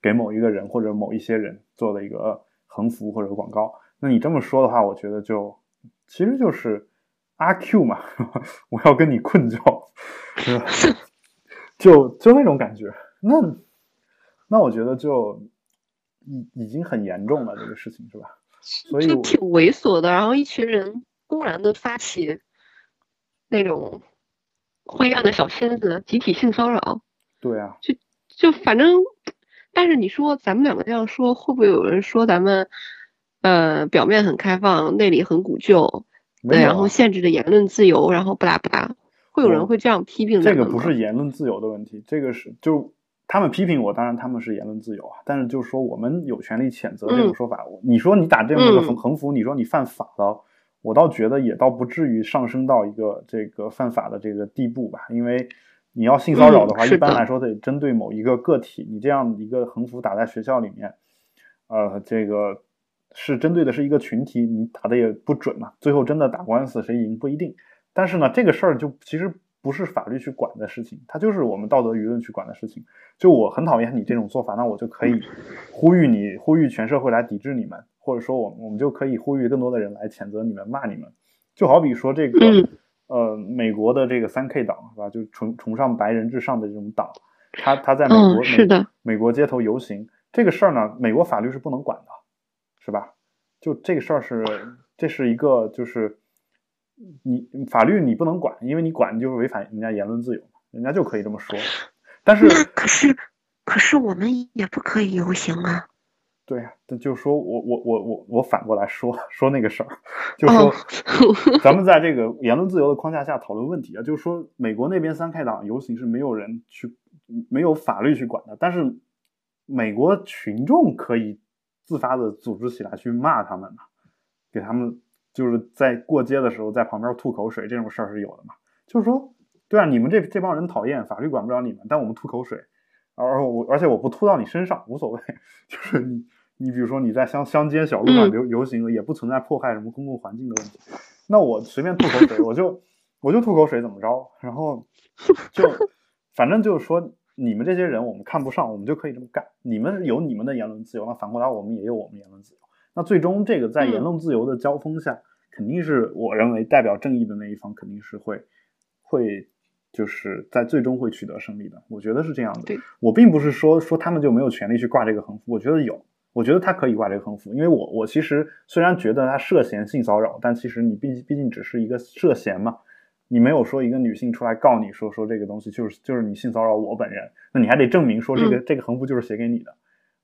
给某一个人或者某一些人做的一个横幅或者广告。那你这么说的话，我觉得就其实就是阿 Q 嘛，我要跟你困觉，就就那种感觉。那那我觉得就已已经很严重了，这个事情是吧？所以就挺猥琐的，然后一群人公然的发起那种灰暗的小圈子，集体性骚扰，对啊，就就反正，但是你说咱们两个这样说，会不会有人说咱们呃表面很开放，内里很古旧，对，然后限制的言论自由，然后不拉不拉，会有人会这样批评这个不是言论自由的问题，这个是就他们批评我，当然他们是言论自由啊，但是就是说我们有权利谴责这种嗯说法。你说你打这么个嗯横横幅，你说你犯法了，我倒觉得也倒不至于上升到一个这个犯法的这个地步吧，因为你要性骚扰的话，嗯的一般来说得针对某一个个体，你这样一个横幅打在学校里面，呃，这个是针对的是一个群体，你打的也不准嘛，最后真的打官司谁赢不一定。但是呢，这个事儿就其实不是法律去管的事情，它就是我们道德舆论去管的事情。就我很讨厌你这种做法，那我就可以呼吁你，呼吁全社会来抵制你们，或者说我们我们就可以呼吁更多的人来谴责你们、骂你们。就好比说这个、嗯呃，美国的这个三 K 党是吧？就崇崇尚白人至上的这种党，他他在美国、嗯是的美美国街头游行这个事儿呢，美国法律是不能管的，是吧？就这个事儿是这是一个就是你法律你不能管，因为你管就是违反人家言论自由嘛，人家就可以这么说。但是那可是可是我们也不可以游行啊。对呀，这就是说我我我我我反过来说说那个事儿，就是说哦咱们在这个言论自由的框架下讨论问题啊，就是说美国那边三 K 党游行是没有人去没有法律去管的，但是美国群众可以自发的组织起来去骂他们嘛，给他们就是在过街的时候在旁边吐口水这种事儿是有的嘛，就是说对啊，你们这这帮人讨厌，法律管不了你们，但我们吐口水。而我而且我不吐到你身上无所谓，就是你你比如说你在乡乡间小路上嗯游游行，也不存在破坏什么公共环境的问题。那我随便吐口水，我就我就吐口水怎么着？然后就反正就是说你们这些人我们看不上，我们就可以这么干。你们有你们的言论自由，那反过来我们也有我们言论自由。那最终这个在言嗯论自由的交锋下，肯定是我认为代表正义的那一方肯定是会会就是在最终会取得胜利的。我觉得是这样的。对我并不是说说他们就没有权利去挂这个横幅，我觉得有，我觉得他可以挂这个横幅，因为我我其实虽然觉得他涉嫌性骚扰，但其实你毕毕竟只是一个涉嫌嘛，你没有说一个女性出来告你说说这个东西就是就是你性骚扰我本人，那你还得证明说这个、这个横幅就是写给你的，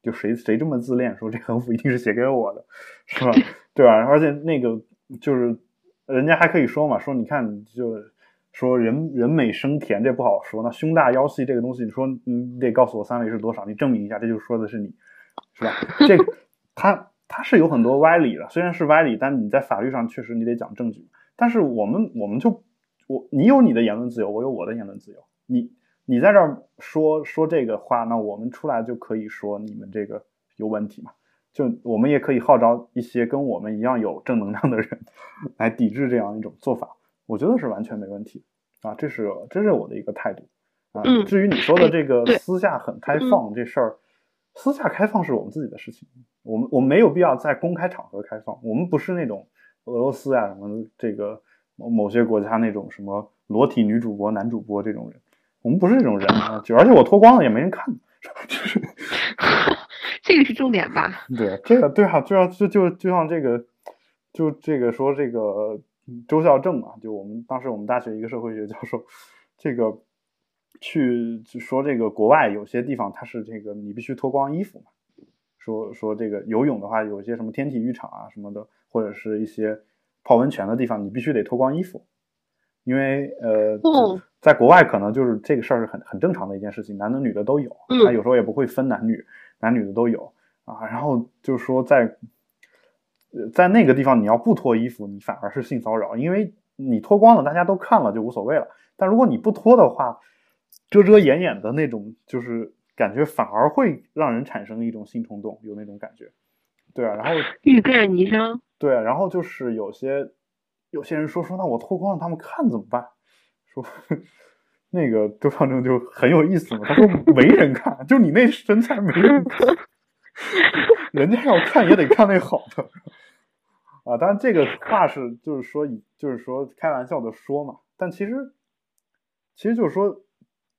就谁谁这么自恋说这横幅一定是写给我的，是吧？对吧？而且那个就是人家还可以说嘛，说你看就。说人人美声甜，这不好说。那胸大腰细这个东西，你说你得告诉我三围是多少，你证明一下，这就说的是你，是吧？这个 它它是有很多歪理的，虽然是歪理，但你在法律上确实你得讲证据。但是我们我们就我你有你的言论自由，我有我的言论自由。你你在这儿说说这个话，那我们出来就可以说你们这个有问题嘛？就我们也可以号召一些跟我们一样有正能量的人来抵制这样一种做法。我觉得是完全没问题啊，这是这是我的一个态度啊。嗯至于你说的这个私下很开放这事儿，私下开放是我们自己的事情，我们我们没有必要在公开场合开放。我们不是那种俄罗斯啊什么这个某某些国家那种什么裸体女主播、男主播这种人，我们不是这种人啊。就而且我脱光了也没人看，就是 这个是重点吧？对，这个对啊，就像就就就像这个，就这个说这个周孝正啊，就我们当时我们大学一个社会学教授，这个去就说这个国外有些地方它是这个你必须脱光衣服嘛，说说这个游泳的话，有一些什么天体浴场啊什么的，或者是一些泡温泉的地方，你必须得脱光衣服，因为呃，哦在国外可能就是这个事儿是很很正常的一件事情，男的女的都有，嗯他有时候也不会分男女，男女的都有啊。然后就是说在，呃，在那个地方你要不脱衣服，你反而是性骚扰，因为你脱光了，大家都看了就无所谓了。但如果你不脱的话，遮遮掩掩的那种，就是感觉反而会让人产生一种性冲动，有那种感觉。对啊，然后欲盖弥彰。对啊，然后就是有些有些人说说，那我脱光让，他们看怎么办？说那个周长正就很有意思嘛，他说 没人看，就你那身材没人看，人家要看也得看那好的。啊，当然这个话是就是说以就是说开玩笑的说嘛，但其实其实就是说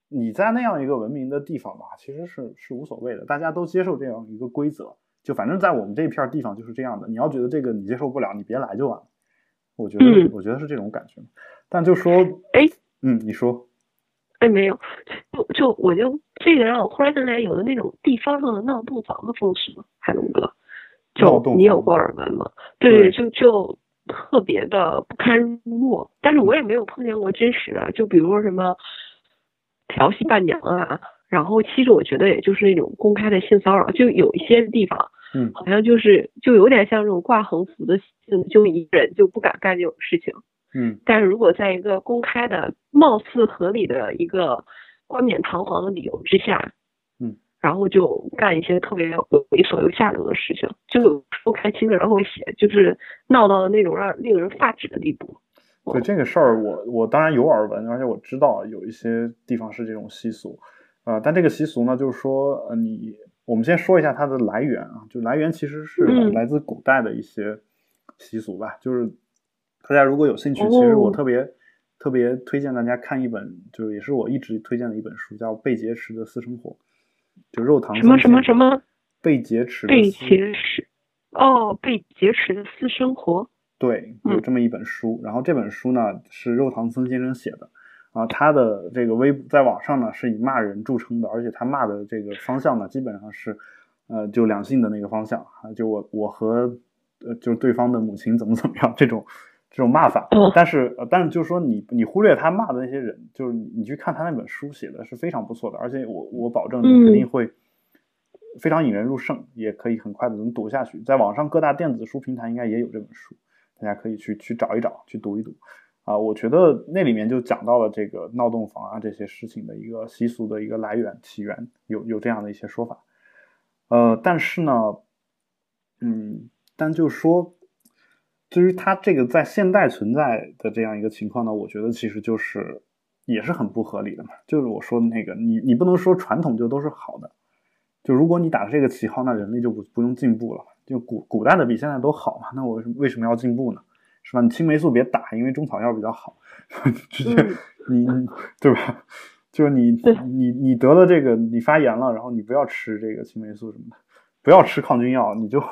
你在那样一个文明的地方吧，其实是是无所谓的，大家都接受这样一个规则，就反正在我们这片地方就是这样的。你要觉得这个你接受不了，你别来就完了。我觉得我觉得是这种感觉。但就说，哎，嗯，你说，哎，没有，就就我就这个让我忽然想起来，有的那种地方上的闹洞房的风俗，海龙哥。就你有过耳闻吗？对，就就特别的不堪入目。但是我也没有碰见过真实的，就比如说什么调戏伴娘啊，然后其实我觉得也就是那种公开的性骚扰，就有一些地方，嗯，好像就是就有点像这种挂横幅的性，就一个人就不敢干这种事情，嗯。但是如果在一个公开的、貌似合理的一个冠冕堂皇的理由之下。嗯然后就干一些特别猥琐又下流的事情，就有不开心的人会写，就是闹到了那种让令人发指的地步。对这个事儿，我我当然有耳闻，而且我知道有一些地方是这种习俗，呃，但这个习俗呢，就是说，呃，你我们先说一下它的来源啊，就来源其实是来自古代的一些习俗吧。就是大家如果有兴趣，其实我特别特别推荐大家看一本，就是也是我一直推荐的一本书，叫被劫持的私生活。就肉糖什么什么什么被劫持被劫持哦，被劫持的私生活对，有这么一本书。然后这本书呢是肉糖僧先生写的啊，他的这个微在网上呢是以骂人著称的，而且他骂的这个方向呢基本上是呃就两性的那个方向啊，就我我和呃就对方的母亲怎么怎么样这种这种骂法。但是但是就是说你你忽略他骂的那些人，就是你去看他那本书写的是非常不错的，而且我我保证你肯定会。非常引人入胜，也可以很快的能读下去。在网上各大电子书平台应该也有这本书，大家可以去去找一找，去读一读。啊，我觉得那里面就讲到了这个闹洞房啊这些事情的一个习俗的一个来源起源，有有这样的一些说法。呃，但是呢，嗯，但就说，至于它这个在现代存在的这样一个情况呢，我觉得其实就是也是很不合理的嘛。就是我说的那个，你你不能说传统就都是好的。就如果你打这个旗号，那人类就不不用进步了。就古古代的比现在都好嘛，那我为什么要进步呢？是吧？你青霉素别打，因为中草药比较好。直接你你对吧？就是你你你得了这个，你发炎了，然后你不要吃这个青霉素什么的，不要吃抗菌药，你就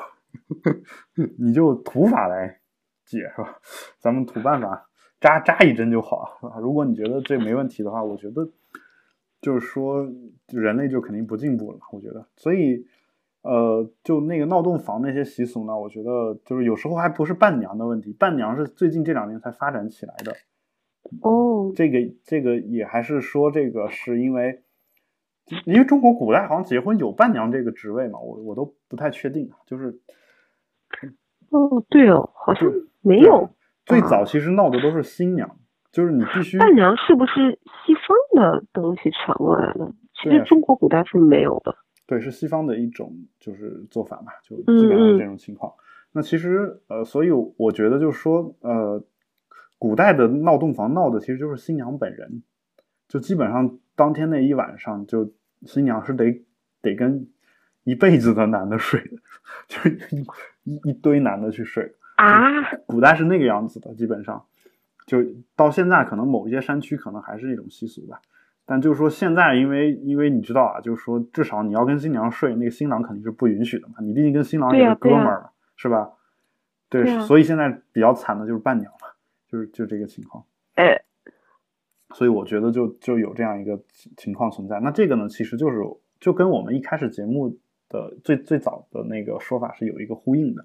你就土法来解是吧？咱们土办法扎扎一针就好，是吧？如果你觉得这没问题的话，我觉得。就是说，人类就肯定不进步了，我觉得。所以，呃，就那个闹洞房那些习俗呢，我觉得就是有时候还不是伴娘的问题，伴娘是最近这两年才发展起来的。哦，这个这个也还是说这个是因为，因为中国古代好像结婚有伴娘这个职位嘛，我我都不太确定。就是，哦，对哦，好像没有。最早其实闹的都是新娘。就是你必须伴娘是不是西方的东西传过来的？其实中国古代是没有的。对，是西方的一种就是做法嘛，就基本上是这种情况。那其实呃，所以我觉得就是说呃，古代的闹洞房闹的其实就是新娘本人，就基本上当天那一晚上，就新娘是得得跟一辈子的男的睡的，就一一堆男的去睡啊。古代是那个样子的，基本上。就到现在，可能某一些山区可能还是一种习俗吧，但就是说现在，因为因为你知道啊，就是说至少你要跟新娘睡，那个新郎肯定是不允许的嘛，你毕竟跟新郎也是哥们儿嘛，是吧？对，所以现在比较惨的就是伴娘嘛，就是就这个情况。哎，所以我觉得就就有这样一个情况存在。那这个呢，其实就是就跟我们一开始节目的最最早的那个说法是有一个呼应的。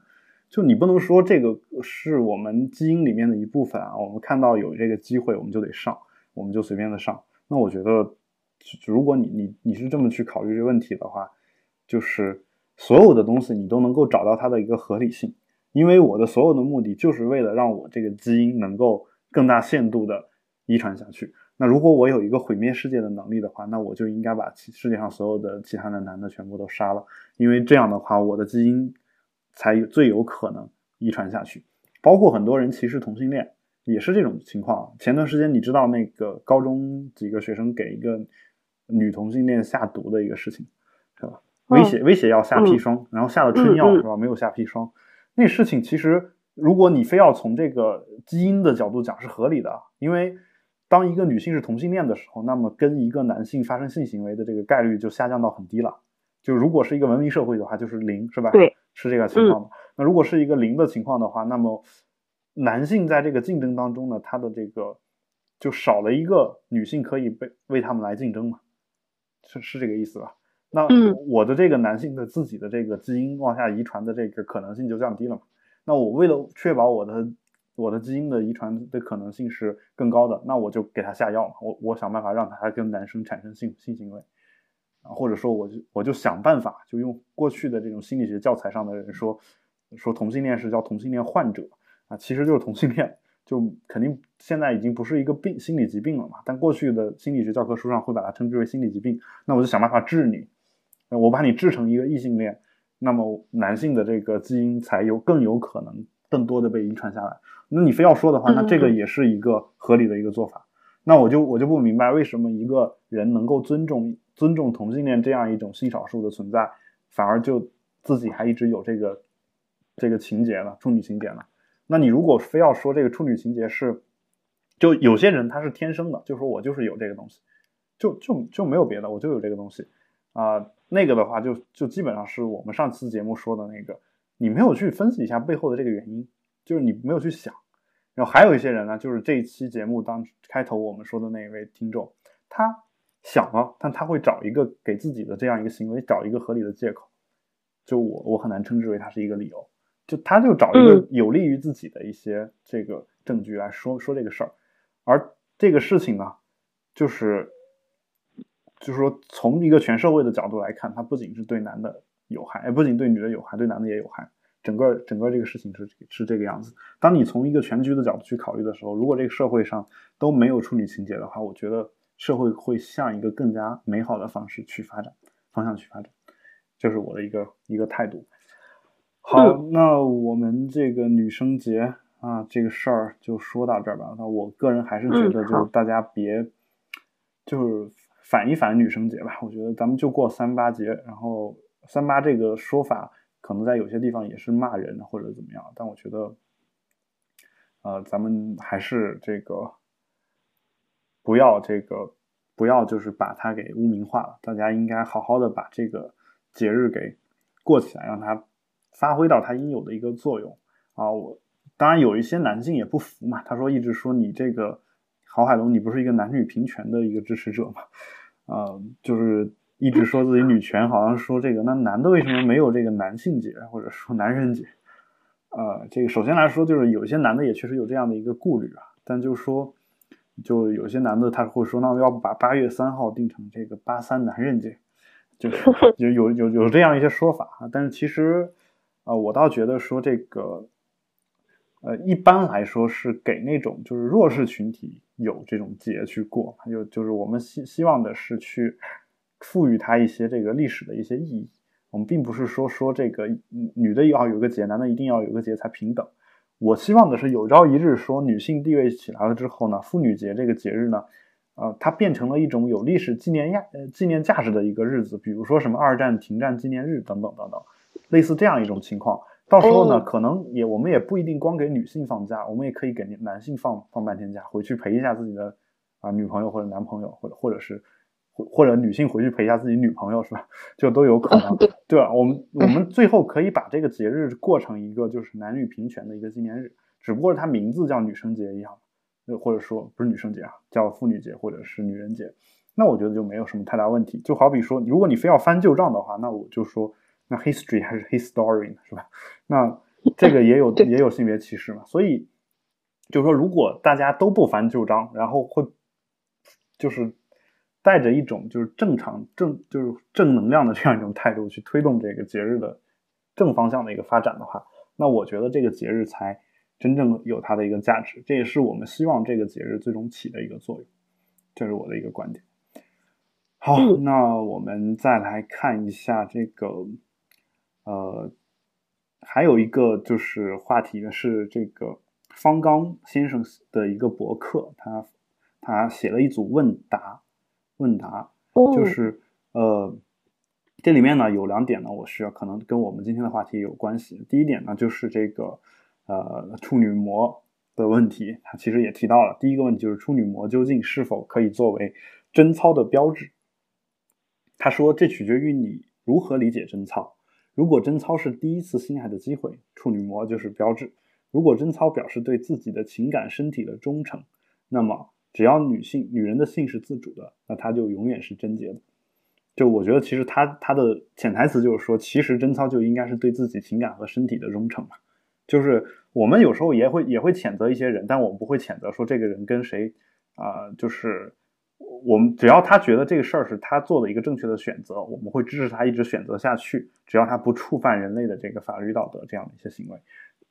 就你不能说这个是我们基因里面的一部分啊，我们看到有这个机会，我们就得上，我们就随便的上。那我觉得，如果你你你是这么去考虑这个问题的话，就是所有的东西你都能够找到它的一个合理性，因为我的所有的目的就是为了让我这个基因能够更大限度的遗传下去。那如果我有一个毁灭世界的能力的话，那我就应该把世界上所有的其他的男的全部都杀了，因为这样的话，我的基因才最有可能遗传下去。包括很多人歧视同性恋，也是这种情况。前段时间你知道那个高中几个学生给一个女同性恋下毒的一个事情，是吧？威胁威胁要下砒霜，然后下了春药，是吧？没有下砒霜。那事情其实，如果你非要从这个基因的角度讲，是合理的，因为。当一个女性是同性恋的时候，那么跟一个男性发生性行为的这个概率就下降到很低了。就如果是一个文明社会的话，就是零，是吧？对，是这个情况。那如果是一个零的情况的话，那么男性在这个竞争当中呢，他的这个就少了一个女性可以被为他们来竞争嘛？是是这个意思吧？那我的这个男性的自己的这个基因往下遗传的这个可能性就降低了嘛？那我为了确保我的。我的基因的遗传的可能性是更高的，那我就给他下药嘛，我我想办法让他跟男生产生性性行为，啊，或者说我就我就想办法就用过去的这种心理学教材上的人说说同性恋是叫同性恋患者啊，其实就是同性恋，就肯定现在已经不是一个病心理疾病了嘛，但过去的心理学教科书上会把它称之为心理疾病，那我就想办法治你，我把你治成一个异性恋，那么男性的这个基因才有更有可能更多的被遗传下来。那你非要说的话，那这个也是一个合理的一个做法。那我就我就不明白，为什么一个人能够尊重尊重同性恋这样一种性少数的存在，反而就自己还一直有这个这个情节了？处女情节呢？那你如果非要说这个处女情节是，就有些人他是天生的，就说我就是有这个东西，就就就没有别的，我就有这个东西啊。那个的话，就就基本上是我们上次节目说的那个，你没有去分析一下背后的这个原因，就是你没有去想。然后还有一些人呢，就是这一期节目当开头我们说的那一位听众，他想了，但他会找一个给自己的这样一个行为找一个合理的借口，就我我很难称之为他是一个理由，就他就找一个有利于自己的一些这个证据来说说这个事儿，而这个事情呢，就是就是说从一个全社会的角度来看，它不仅是对男的有害，不仅对女的有害，对男的也有害。整个整个这个事情是是这个样子。当你从一个全局的角度去考虑的时候，如果这个社会上都没有处女情节的话，我觉得社会会向一个更加美好的方式去发展，方向去发展，这是我的一个一个态度。好，那我们这个女生节啊，这个事儿就说到这儿吧。那我个人还是觉得，就是大家别就是反一反女生节吧。我觉得咱们就过三八节，然后三八这个说法。可能在有些地方也是骂人或者怎么样，但我觉得，呃，咱们还是这个不要这个不要就是把它给污名化了。大家应该好好的把这个节日给过起来，让它发挥到它应有的一个作用啊！我当然有一些男性也不服嘛，他说一直说你这个郝海龙，你不是一个男女平权的一个支持者嘛？啊，就是。一直说自己女权，好像说这个，那男的为什么没有这个男性节，或者说男人节？呃，这个首先来说，就是有些男的也确实有这样的一个顾虑啊。但就说，就有些男的他会说，那要不把八月三号定成这个八三男人节，就是有有有有这样一些说法啊。但是其实，呃，我倒觉得说这个，呃，一般来说是给那种就是弱势群体有这种节去过，就就是我们希希望的是去。赋予它一些这个历史的一些意义。我们并不是说说这个女的要有个节，男的一定要有个节才平等。我希望的是有朝一日说女性地位起来了之后呢，妇女节这个节日呢，呃，它变成了一种有历史纪念价呃纪念价值的一个日子。比如说什么二战停战纪念日等等等等，类似这样一种情况。到时候呢，可能也我们也不一定光给女性放假，我们也可以给男性放放半天假，回去陪一下自己的啊女朋友或者男朋友，或者或者是。或或者女性回去陪一下自己女朋友是吧？就都有可能，对吧？我们我们最后可以把这个节日过成一个就是男女平权的一个纪念日，只不过是它名字叫女生节一样，或者说不是女生节啊，叫妇女节或者是女人节，那我觉得就没有什么太大问题。就好比说，如果你非要翻旧账的话，那我就说，那 history 还是 history 是吧？那这个也有 也有性别歧视嘛？所以就是说，如果大家都不翻旧账，然后会就是。带着一种就是正常正就是正能量的这样一种态度去推动这个节日的正方向的一个发展的话，那我觉得这个节日才真正有它的一个价值。这也是我们希望这个节日最终起的一个作用，这是我的一个观点。好，那我们再来看一下这个，呃，还有一个就是话题呢，是这个方刚先生的一个博客，他他写了一组问答，问答就是呃，这里面呢有两点呢，我需要可能跟我们今天的话题有关系。第一点呢，就是这个呃处女膜的问题，他其实也提到了。第一个问题就是处女膜究竟是否可以作为贞操的标志？他说：“这取决于你如何理解贞操。如果贞操是第一次性爱的机会，处女膜就是标志；如果贞操表示对自己的情感、身体的忠诚，那么只要女性、女人的性是自主的，那她就永远是贞洁的。就我觉得，其实他他的潜台词就是说，其实贞操就应该是对自己情感和身体的忠诚嘛。就是我们有时候也会也会谴责一些人，但我们不会谴责说这个人跟谁啊，就是。”我们只要他觉得这个事儿是他做的一个正确的选择，我们会支持他一直选择下去。只要他不触犯人类的这个法律道德这样的一些行为，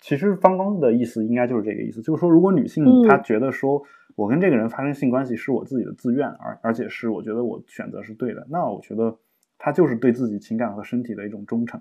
其实方刚的意思应该就是这个意思，就是说，如果女性她觉得说我跟这个人发生性关系是我自己的自愿，而而且是我觉得我选择是对的，那我觉得她就是对自己情感和身体的一种忠诚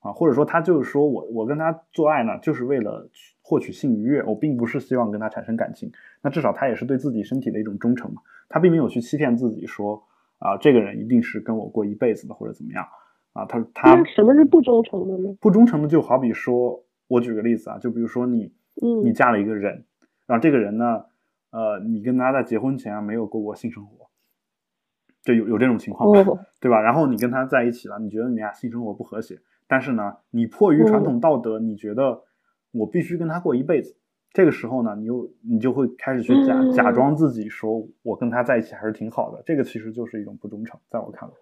啊，或者说她就是说我我跟他做爱呢，就是为了获取性愉悦，我并不是希望跟他产生感情，那至少他也是对自己身体的一种忠诚嘛。他并没有去欺骗自己说啊，这个人一定是跟我过一辈子的或者怎么样啊。他他什么是不忠诚的呢？不忠诚的就好比说，我举个例子啊，就比如说你，嗯，你嫁了一个人，然后这个人呢，呃，你跟他在结婚前没有过过性生活，就有有这种情况吧，对吧？然后你跟他在一起了，你觉得你俩性生活不和谐，但是呢，你迫于传统道德，你觉得我必须跟他过一辈子。这个时候呢，你又你就会开始去假假装自己说，我跟他在一起还是挺好的。这个其实就是一种不忠诚，在我看来，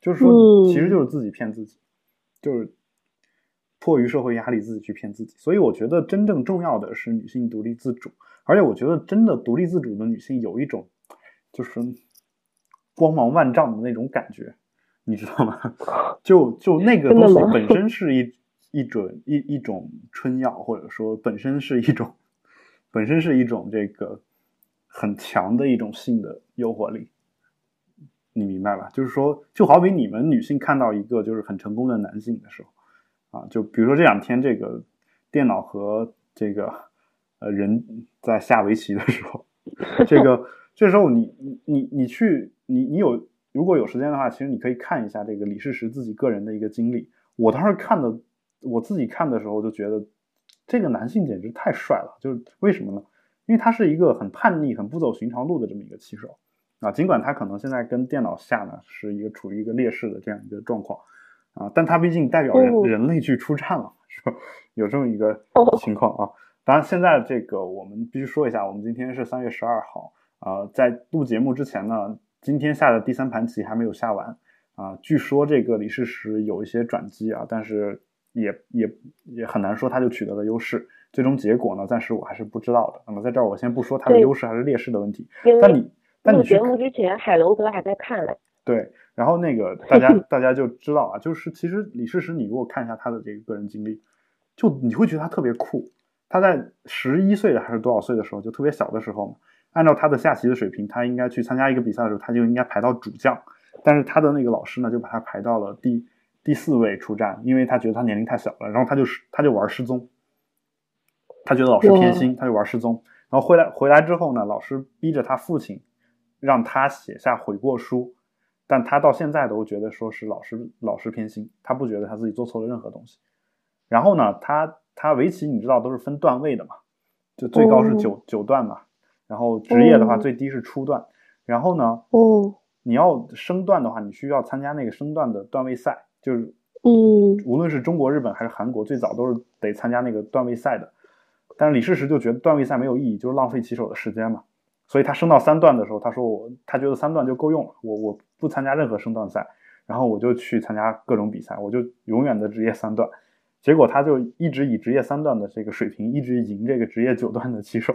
就是说，其实就是自己骗自己，就是迫于社会压力自己去骗自己。所以我觉得真正重要的是女性独立自主，而且我觉得真的独立自主的女性有一种就是光芒万丈的那种感觉，你知道吗？就就那个东西 本身是一一种一一种春药，或者说本身是一种。本身是一种这个很强的一种性的诱惑力，你明白吧？就是说，就好比你们女性看到一个就是很成功的男性的时候，啊，就比如说这两天这个电脑和这个呃人在下围棋的时候，这个这时候你你你你去你你有如果有时间的话，其实你可以看一下这个李世石自己个人的一个经历。我当时看的，我自己看的时候就觉得。这个男性简直太帅了，就是为什么呢？因为他是一个很叛逆、很不走寻常路的这么一个棋手啊。尽管他可能现在跟电脑下呢是一个处于一个劣势的这样一个状况啊，但他毕竟代表人人类去出战了，是吧？有这么一个情况啊。当然，现在这个我们必须说一下，我们今天是三月十二号啊，在录节目之前呢，今天下的第三盘棋还没有下完啊。据说这个李世石有一些转机啊，但是。也也也很难说他就取得了优势，最终结果呢，暂时我还是不知道的。那么在这儿我先不说他的优势还是劣势的问题，但你但你节目之前海龙哥还在看嘞。对，然后那个 大家大家就知道啊，就是其实李世石，你如果看一下他的这个个人经历，就你会觉得他特别酷。他在十一岁的还是多少岁的时候，就特别小的时候嘛，按照他的下棋的水平，他应该去参加一个比赛的时候，他就应该排到主将，但是他的那个老师呢，就把他排到了第。第四位出战，因为他觉得他年龄太小了，然后他就是他就玩失踪，他觉得老师偏心，他就玩失踪。然后回来回来之后呢，老师逼着他父亲让他写下悔过书，但他到现在都觉得说是老师老师偏心，他不觉得他自己做错了任何东西。然后呢，他他围棋你知道都是分段位的嘛，就最高是九九段嘛，然后职业的话最低是初段，然后呢，哦你要升段的话，你需要参加那个升段的段位赛。就是，嗯，无论是中国、日本还是韩国，最早都是得参加那个段位赛的。但是李世石就觉得段位赛没有意义，就是浪费棋手的时间嘛。所以他升到三段的时候，他说我他觉得三段就够用了，我我不参加任何升段赛，然后我就去参加各种比赛，我就永远的职业三段。结果他就一直以职业三段的这个水平，一直赢这个职业九段的棋手，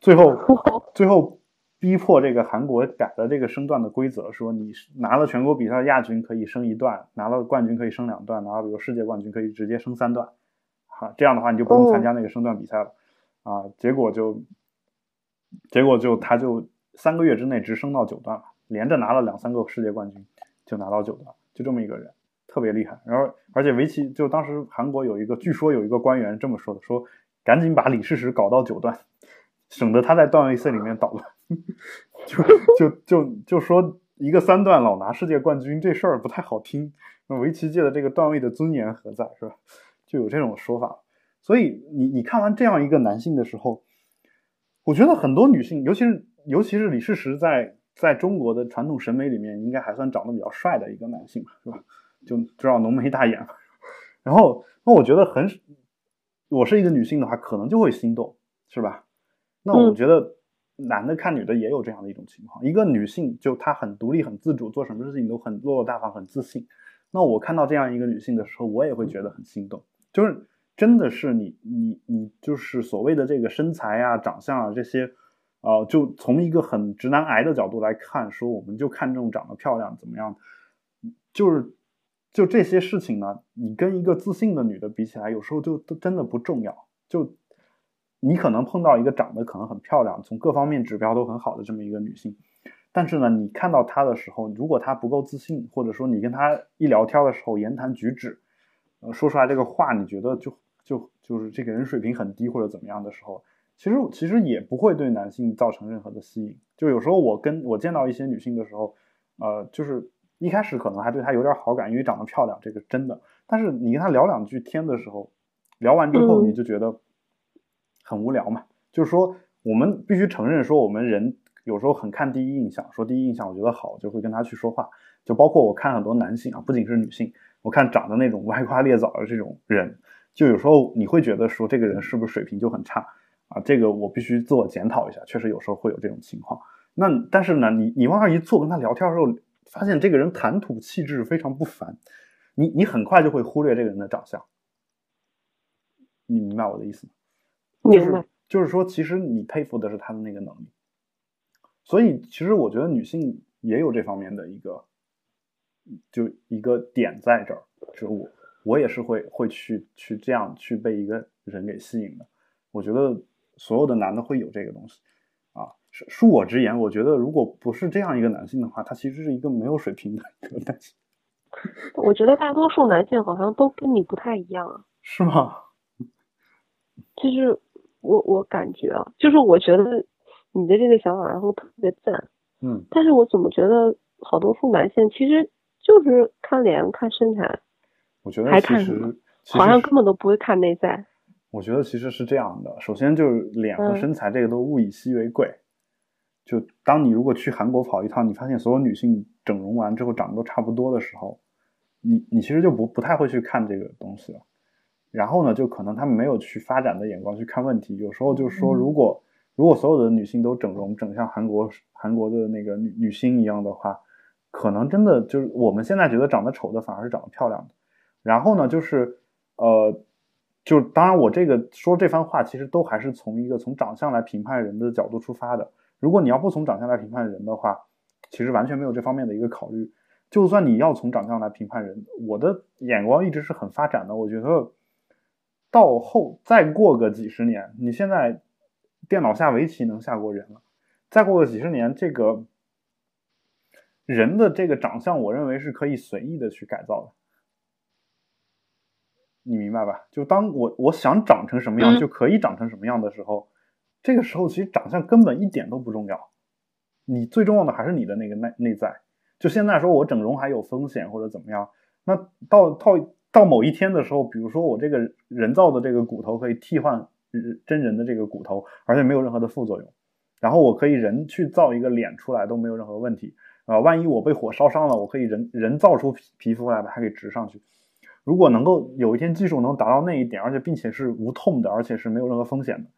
最后 最后。逼迫这个韩国改了这个升段的规则，说你拿了全国比赛亚军可以升一段，拿了冠军可以升两段，拿了比如世界冠军可以直接升三段，哈，这样的话你就不用参加那个升段比赛了，啊，结果就，结果就他就三个月之内直升到九段了，连着拿了两三个世界冠军，就拿到九段，就这么一个人，特别厉害。然后而且围棋就当时韩国有一个，据说有一个官员这么说的，说赶紧把李世石搞到九段，省得他在段位赛里面捣乱，就就就就说一个三段老拿世界冠军这事儿不太好听。那围棋界的这个段位的尊严何在，是吧？就有这种说法。所以你你看完这样一个男性的时候，我觉得很多女性，尤其是尤其是李世石，在在中国的传统审美里面，应该还算长得比较帅的一个男性吧，是吧？就知道浓眉大眼。然后那我觉得很，我是一个女性的话，可能就会心动，是吧？那我觉得男的看女的也有这样的一种情况，一个女性就她很独立、很自主，做什么事情都很落落大方、很自信。那我看到这样一个女性的时候，我也会觉得很心动。就是真的是你你你就是所谓的这个身材啊、长相啊这些，呃，就从一个很直男癌的角度来看，说我们就看重长得漂亮怎么样？就是就这些事情呢，你跟一个自信的女的比起来，有时候就都真的不重要。就你可能碰到一个长得可能很漂亮，从各方面指标都很好的这么一个女性。但是呢，你看到她的时候，如果她不够自信，或者说你跟她一聊天的时候言谈举止，呃，说出来这个话，你觉得就就就是这个人水平很低或者怎么样的时候，其实其实也不会对男性造成任何的吸引。就有时候我跟我见到一些女性的时候，呃，就是一开始可能还对她有点好感，因为长得漂亮，这个真的。但是你跟她聊两句天的时候，聊完之后你就觉得很无聊嘛。就是说，我们必须承认说，我们人。有时候很看第一印象，说第一印象我觉得好，就会跟他去说话。就包括我看很多男性啊，不仅是女性，我看长得那种歪瓜裂枣的这种人，就有时候你会觉得说这个人是不是水平就很差啊？这个我必须自我检讨一下，确实有时候会有这种情况。那但是呢，你你往那一坐，跟他聊天的时候，发现这个人谈吐气质非常不凡，你你很快就会忽略这个人的长相。你明白我的意思吗？就是说，其实你佩服的是他的那个能力。所以，其实我觉得女性也有这方面的一个，就一个点在这儿，就是我，我也是会会去去这样去被一个人给吸引的。我觉得所有的男的会有这个东西，啊，恕我直言，我觉得如果不是这样一个男性的话，他其实是一个没有水平的一个男性。我觉得大多数男性好像都跟你不太一样啊。是吗？就是我我感觉啊，就是我觉得。你的这个想法，然后特别赞，嗯，但是我怎么觉得好多数男性其实就是看脸看身材，我觉得还看什么？好像根本都不会看内在。我觉得其实是这样的，首先就是脸和身材这个都物以稀为贵。就当你如果去韩国跑一趟，你发现所有女性整容完之后长得都差不多的时候，你你其实就不不太会去看这个东西了。然后呢，就可能他们没有去发展的眼光去看问题。有时候就是说，如果如果所有的女性都整容，整像韩国韩国的那个女女星一样的话，可能真的就是我们现在觉得长得丑的反而是长得漂亮的。然后呢，就是呃，就当然我这个说这番话，其实都还是从一个从长相来评判人的角度出发的。如果你要不从长相来评判人的话，其实完全没有这方面的一个考虑。就算你要从长相来评判人，我的眼光一直是很发展的。我觉得到后再过个几十年，你现在。电脑下围棋能下过人了，再过个几十年，这个人的这个长相，我认为是可以随意的去改造的。你明白吧？就当我我想长成什么样，就可以长成什么样的时候，这个时候其实长相根本一点都不重要，你最重要的还是你的那个内内在。就现在说我整容还有风险或者怎么样，那到到到某一天的时候，比如说我这个人造的这个骨头可以替换。真人的这个骨头，而且没有任何的副作用。然后我可以人去造一个脸出来都没有任何问题啊。万一我被火烧伤了，我可以人人造出皮皮肤来把它给植上去。如果能够有一天技术能达到那一点，而且并且是无痛的，而且是没有任何风险的，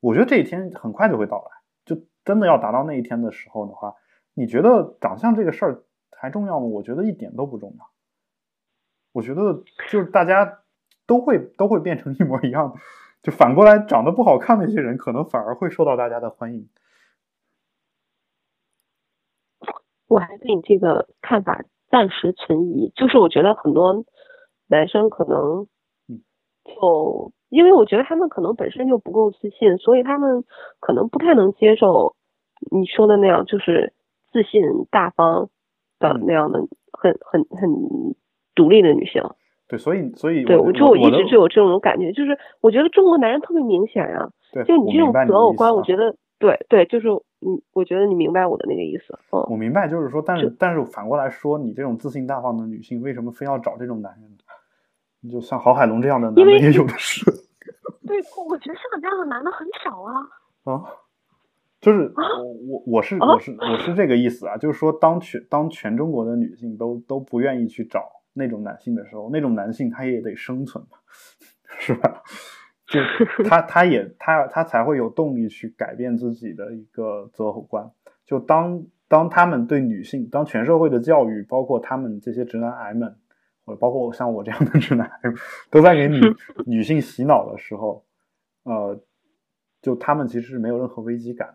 我觉得这一天很快就会到来。就真的要达到那一天的时候的话，你觉得长相这个事儿还重要吗？我觉得一点都不重要。我觉得就是大家都会都会变成一模一样的。就反过来，长得不好看那些人，可能反而会受到大家的欢迎。我还对你这个看法暂时存疑，就是我觉得很多男生可能就因为我觉得他们可能本身就不够自信，所以他们可能不太能接受你说的那样，就是自信大方的那样的很很很独立的女性。对，所以所以对，我就我一直就有这种感觉，就是我觉得中国男人特别明显呀、对，就你这种择偶观，我觉得对对，就是嗯，我觉得你明白我的那个意思，嗯。我明白，就是说，但是是但是反过来说，你这种自信大方的女性，为什么非要找这种男人呢？你就像郝海龙这样的男因为的也有的是 对，我觉得像你这样的男的很少啊。啊。就是啊我我我是啊我是我是这个意思啊，就是说当全当全中国的女性都都不愿意去找那种男性的时候，那种男性他也得生存嘛，是吧？就 他他也他他才会有动力去改变自己的一个择偶观。就当当他们对女性，当全社会的教育，包括他们这些直男癌们，或者包括像我这样的直男癌，都在给女 女性洗脑的时候，呃，就他们其实是没有任何危机感的。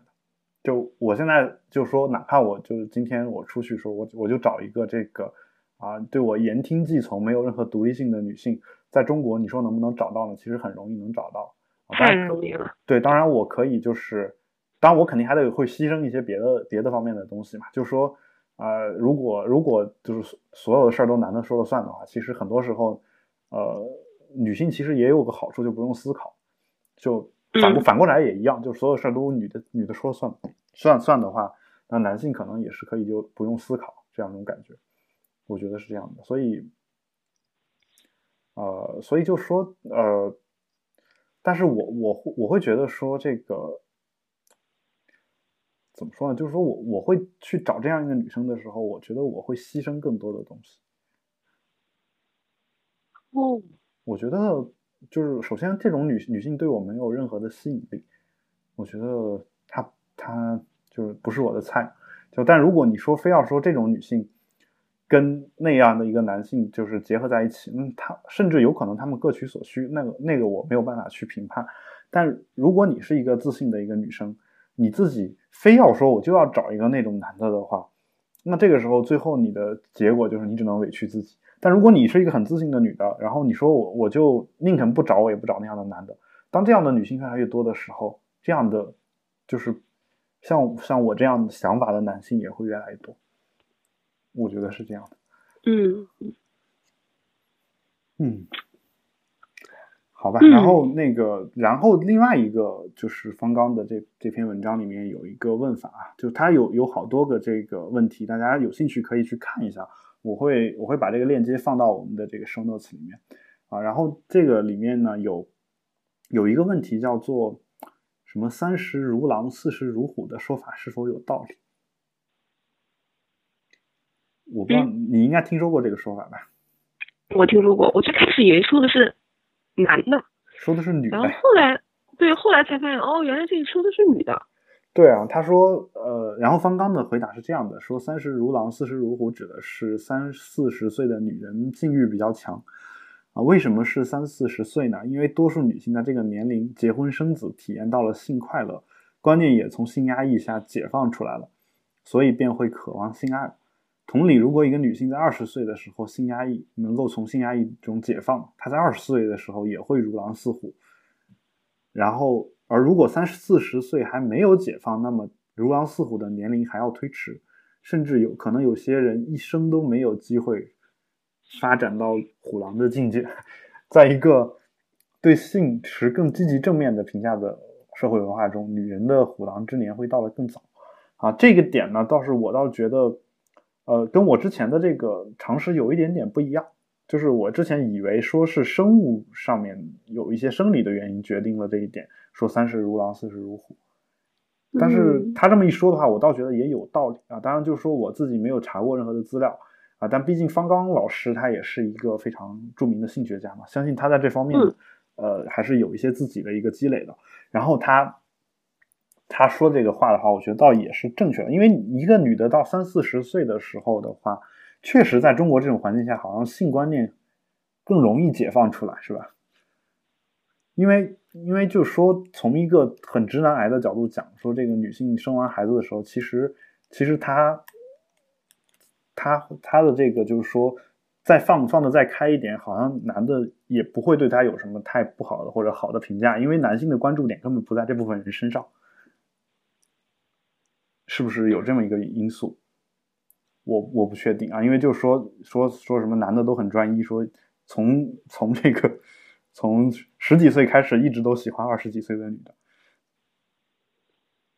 就我现在就说，哪怕我就是今天我出去说，我我就找一个这个啊，对我言听计从、没有任何独立性的女性，在中国，你说能不能找到呢？其实很容易能找到。太然容易了。对，当然我可以就是，当然我肯定还得会牺牲一些别的别的方面的东西嘛。就是说，呃，如果如果就是所所有的事儿都男的说了算的话，其实很多时候，呃，女性其实也有个好处，就不用思考，就反反过来也一样，就是所有事儿都女的女的说了算算算的话，那男性可能也是可以就不用思考这样一种感觉，我觉得是这样的。所以，呃，所以就说呃。但是我我会我会觉得说这个怎么说呢？就是说我我会去找这样一个女生的时候，我觉得我会牺牲更多的东西。嗯我觉得就是首先这种女女性对我没有任何的吸引力，我觉得她她就是不是我的菜。就但如果你说非要说这种女性跟那样的一个男性就是结合在一起，嗯，他甚至有可能他们各取所需，那个那个我没有办法去评判。但如果你是一个自信的一个女生，你自己非要说我就要找一个那种男的的话，那这个时候最后你的结果就是你只能委屈自己。但如果你是一个很自信的女的，然后你说我我就宁肯不找我也不找那样的男的，当这样的女性越来越多的时候，这样的就是像像我这样想法的男性也会越来越多。我觉得是这样的。嗯嗯，好吧。嗯然后那个，然后另外一个就是方刚的这这篇文章里面有一个问法啊，就他有有好多个这个问题，大家有兴趣可以去看一下。我会我会把这个链接放到我们的这个 show notes 里面啊。然后这个里面呢有有一个问题叫做什么“三十如狼，四十如虎”的说法是否有道理？我不知道，你应该听说过这个说法吧？我听说过，我最开始以为说的是男的，说的是女的然后。后来对，后来才发现哦，原来这个说的是女的。对啊，他说，呃，然后方刚的回答是这样的：说三十如狼，四十如虎，指的是三四十岁的女人性欲比较强啊。为什么是三四十岁呢？因为多数女性在这个年龄结婚生子，体验到了性快乐，观念也从性压抑下解放出来了，所以便会渴望性爱。同理，如果一个女性在二十岁的时候性压抑能够从性压抑中解放，她在二十岁的时候也会如狼似虎。然后，而如果三十四十岁还没有解放，那么如狼似虎的年龄还要推迟，甚至有可能有些人一生都没有机会发展到虎狼的境界。在一个对性持更积极正面的评价的社会文化中，女人的虎狼之年会到得更早。啊，这个点呢，倒是我倒觉得，呃，跟我之前的这个常识有一点点不一样。就是我之前以为说是生物上面有一些生理的原因决定了这一点，说三十如狼，四十如虎。但是嗯他这么一说的话，我倒觉得也有道理啊。当然，就是说我自己没有查过任何的资料啊，但毕竟方刚老师他也是一个非常著名的性学家嘛，相信他在这方面，嗯呃，还是有一些自己的一个积累的。然后他他说这个话的话，我觉得倒也是正确的，因为一个女的到三四十岁的时候的话，确实在中国这种环境下，好像性观念更容易解放出来，是吧？因为因为就是说，从一个很直男癌的角度讲，说这个女性生完孩子的时候，其实其实她她她的这个就是说，再放放的再开一点，好像男的也不会对他有什么太不好的或者好的评价，因为男性的关注点根本不在这部分人身上，是不是有这么一个因素？我我不确定啊，因为就说说说什么男的都很专一，说从从这个从十几岁开始一直都喜欢二十几岁的女的。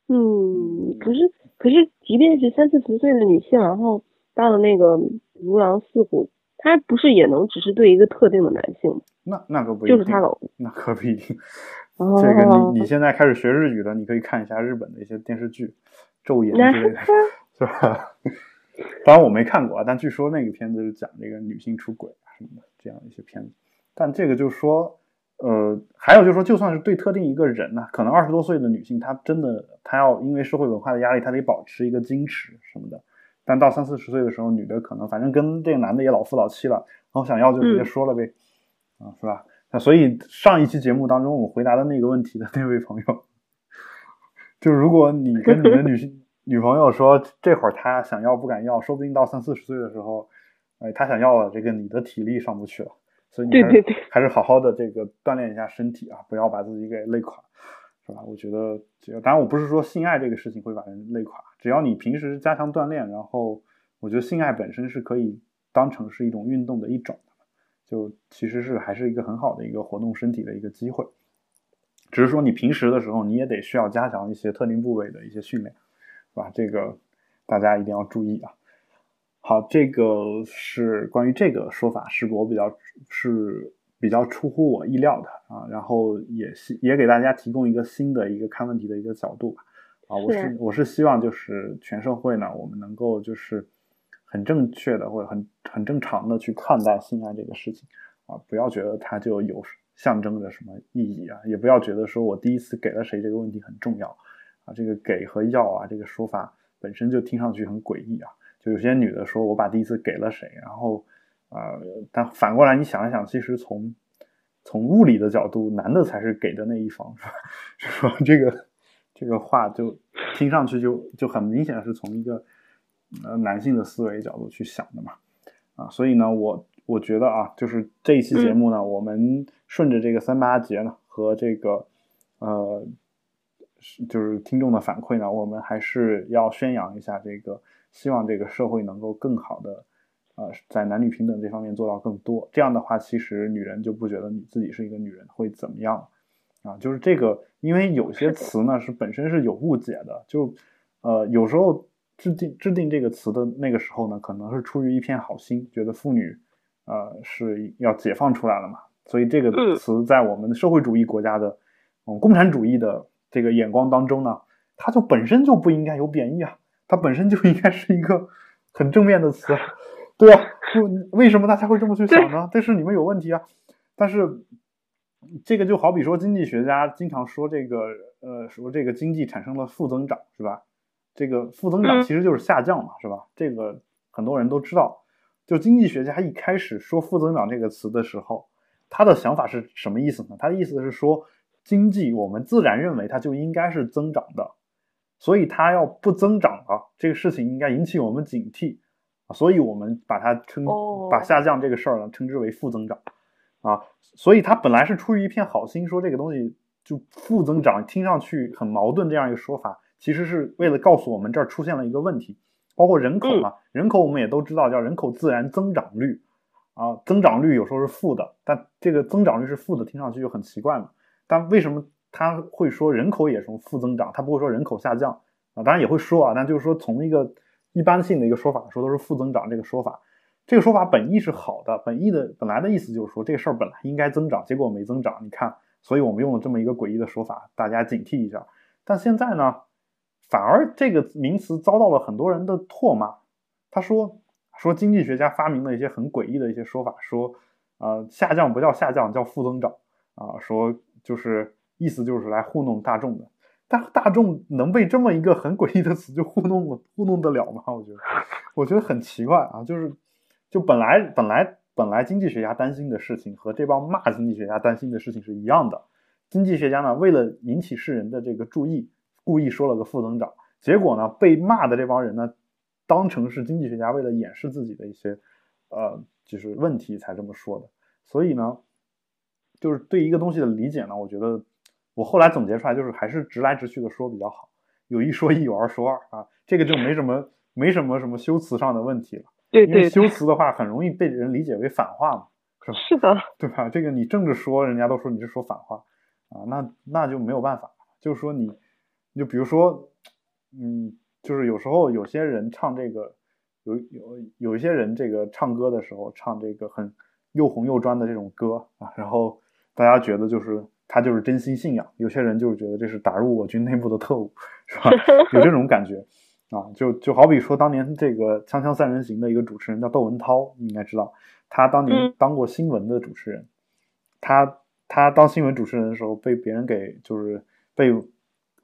嗯，可是可是，即便是三四十岁的女性，然后到了那个如狼似虎。她不是也能只是对一个特定的男性？那那可不一定，就是他老公，那可不一定。这个你你现在开始学日语了，你可以看一下日本的一些电视剧，《昼颜》之类的，是吧？当然我没看过啊，但据说那个片子是讲这个女性出轨啊什么的这样一些片子。但这个就是说，呃，还有就是说，就算是对特定一个人呢，可能二十多岁的女性，她真的她要因为社会文化的压力，她得保持一个矜持什么的。但到三四十岁的时候，女的可能反正跟这个男的也老夫老妻了，然后想要就直接说了呗，啊，是吧？那所以上一期节目当中我回答的那个问题的那位朋友，就如果你跟你的女 性女朋友说这会儿她想要不敢要，说不定到三四十岁的时候，哎，她想要了，这个你的体力上不去了，所以你还是还是好好的这个锻炼一下身体啊，不要把自己给累垮。是吧？我觉得这个，当然我不是说性爱这个事情会把人累垮，只要你平时加强锻炼，然后我觉得性爱本身是可以当成是一种运动的一种，就其实是还是一个很好的一个活动身体的一个机会。只是说你平时的时候你也得需要加强一些特定部位的一些训练，是吧？这个大家一定要注意啊。好，这个是关于这个说法，是我比较是。比较出乎我意料的啊，然后也希也给大家提供一个新的一个看问题的一个角度吧，啊，我是我是希望就是全社会呢，我们能够就是很正确的或者很很正常的去看待性爱这个事情啊，不要觉得它就有象征着什么意义啊，也不要觉得说我第一次给了谁这个问题很重要啊，这个给和要啊这个说法本身就听上去很诡异啊，就有些女的说我把第一次给了谁，然后。啊，但反过来你想一想，其实从从物理的角度，男的才是给的那一方，是吧？是吧？这个这个话就听上去就就很明显是从一个呃男性的思维角度去想的嘛。啊，所以呢，我我觉得啊，就是这一期节目呢，我们顺着这个三八节呢和这个呃就是听众的反馈呢，我们还是要宣扬一下这个，希望这个社会能够更好的。呃，在男女平等这方面做到更多，这样的话，其实女人就不觉得你自己是一个女人会怎么样，啊，就是这个，因为有些词呢是本身是有误解的，就呃有时候制定制定这个词的那个时候呢，可能是出于一片好心，觉得妇女呃是要解放出来了嘛，所以这个词在我们社会主义国家的嗯共产主义的这个眼光当中呢，它就本身就不应该有贬义啊，它本身就应该是一个很正面的词。对啊，就为什么大家会这么去想呢？这是你们有问题啊！但是这个就好比说，经济学家经常说这个，呃，说这个经济产生了负增长，是吧？这个负增长其实就是下降嘛，是吧？这个很多人都知道。就经济学家一开始说负增长这个词的时候，他的想法是什么意思呢？他的意思是说，经济我们自然认为它就应该是增长的，所以它要不增长了，这个事情应该引起我们警惕。所以我们把它称把下降这个事儿呢称之为负增长，啊，所以他本来是出于一片好心，说这个东西就负增长，听上去很矛盾这样一个说法，其实是为了告诉我们这儿出现了一个问题，包括人口嘛，人口我们也都知道叫人口自然增长率，啊，增长率有时候是负的，但这个增长率是负的，听上去就很奇怪嘛。但为什么他会说人口也是负增长，他不会说人口下降啊？当然也会说啊，但就是说从一个。一般性的一个说法说都是负增长，这个说法，这个说法本意是好的，本意的本来的意思就是说这个事儿本来应该增长，结果没增长，你看，所以我们用了这么一个诡异的说法，大家警惕一下。但现在呢，反而这个名词遭到了很多人的唾骂。他说说经济学家发明了一些很诡异的一些说法，说呃下降不叫下降，叫负增长啊，说就是意思就是来糊弄大众的。但大众能被这么一个很诡异的词就糊弄，糊弄得了吗？我觉得，我觉得很奇怪啊。就是，就本来本来本来经济学家担心的事情和这帮骂经济学家担心的事情是一样的。经济学家呢，为了引起世人的这个注意，故意说了个负增长，结果呢，被骂的这帮人呢，当成是经济学家为了掩饰自己的一些呃就是问题才这么说的。所以呢，就是对一个东西的理解呢，我觉得我后来总结出来就是还是直来直去的说比较好。有一说一，有二说二啊，这个就没什么没什么什么修辞上的问题了。对因为修辞的话很容易被人理解为反话嘛，是吧？是的，对吧？这个你正着说，人家都说你是说反话啊，那那就没有办法。就是说你，就比如说，嗯，就是有时候有些人唱这个，有有有一些人这个唱歌的时候唱这个很又红又专的这种歌啊，然后大家觉得就是他就是真心信仰，有些人就是觉得这是打入我军内部的特务，是吧？有这种感觉。啊，就就好比说当年这个《锵锵三人行》的一个主持人叫窦文涛，你应该知道，他当年嗯。当过新闻的主持人，他他当新闻主持人的时候被别人给就是被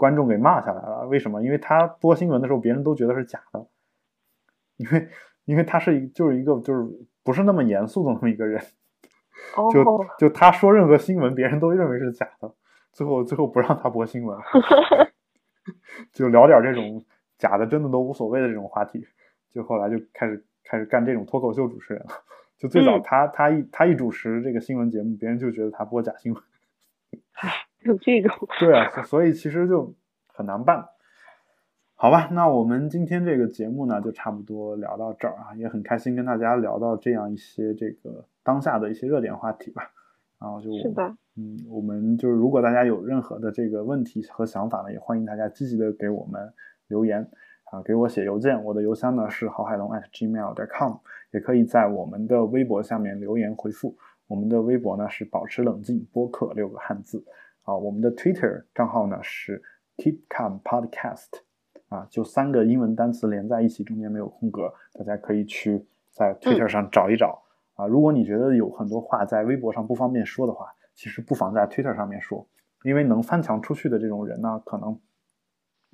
观众给骂下来了，为什么？因为他播新闻的时候，别人都觉得是假的，因为因为他是一就是一个就是不是那么严肃的那么一个人，就哦，就他说任何新闻，别人都认为是假的，最后最后不让他播新闻，就聊点这种假的真的都无所谓的这种话题，就后来就开始开始干这种脱口秀主持人了。就最早嗯。他、他一他一主持这个新闻节目，别人就觉得他播假新闻。有这种，对啊，所所以其实就很难办。好吧，那我们今天这个节目呢，就差不多聊到这儿啊，也很开心跟大家聊到这样一些这个当下的一些热点话题吧。然后就是的，嗯，我们就是如果大家有任何的这个问题和想法呢，也欢迎大家积极的给我们留言啊，给我写邮件，我的邮箱呢是郝海龙 at gmail.com，也可以在我们的微博下面留言回复。我们的微博呢是保持冷静播客六个汉字啊，我们的 Twitter 账号呢是 Keep Calm Podcast 啊，就三个英文单词连在一起，中间没有空格，大家可以去在 Twitter 上找一找。啊，如果你觉得有很多话在微博上不方便说的话，其实不妨在 Twitter 上面说，因为能翻墙出去的这种人呢，可能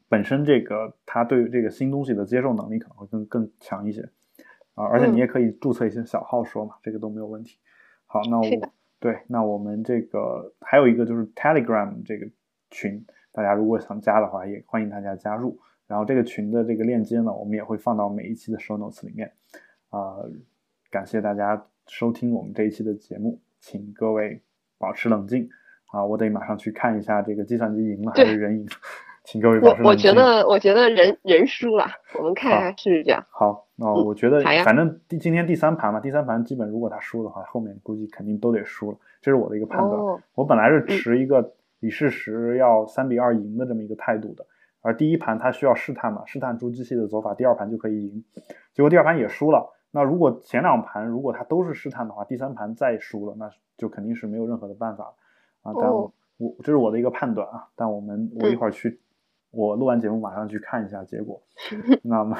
本身这个他对这个新东西的接受能力可能会更更强一些。啊，而且你也可以注册一些小号说嘛，这个都没有问题。好，那我对，那我们这个还有一个就是 Telegram 这个群，大家如果想加的话，也欢迎大家加入。然后这个群的这个链接呢，我们也会放到每一期的 show notes 里面。啊、感谢大家收听我们这一期的节目，请各位保持冷静啊！我得马上去看一下这个计算机赢了还是人赢，请各位保我我持冷静我。觉得我觉得人人输了，我们看一下是不是这样。好，那嗯我觉得反正第今天第三盘嘛，第三盘基本如果他输的话，后面估计肯定都得输了，这是我的一个判断。哦，我本来是持一个李世石要三比二赢的这么一个态度的，而第一盘他需要试探嘛，试探出机器的走法，第二盘就可以赢。结果第二盘也输了。那如果前两盘如果他都是试探的话，第三盘再输了，那就肯定是没有任何的办法了啊。但我、哦我这是我的一个判断啊，但我们我一会儿去，我录完节目马上去看一下结果。那么，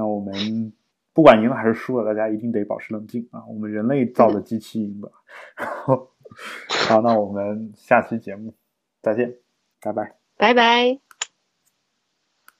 那我们不管赢了还是输了，大家一定得保持冷静啊！我们人类造的机器赢的。好，那我们下期节目再见，拜拜。拜拜。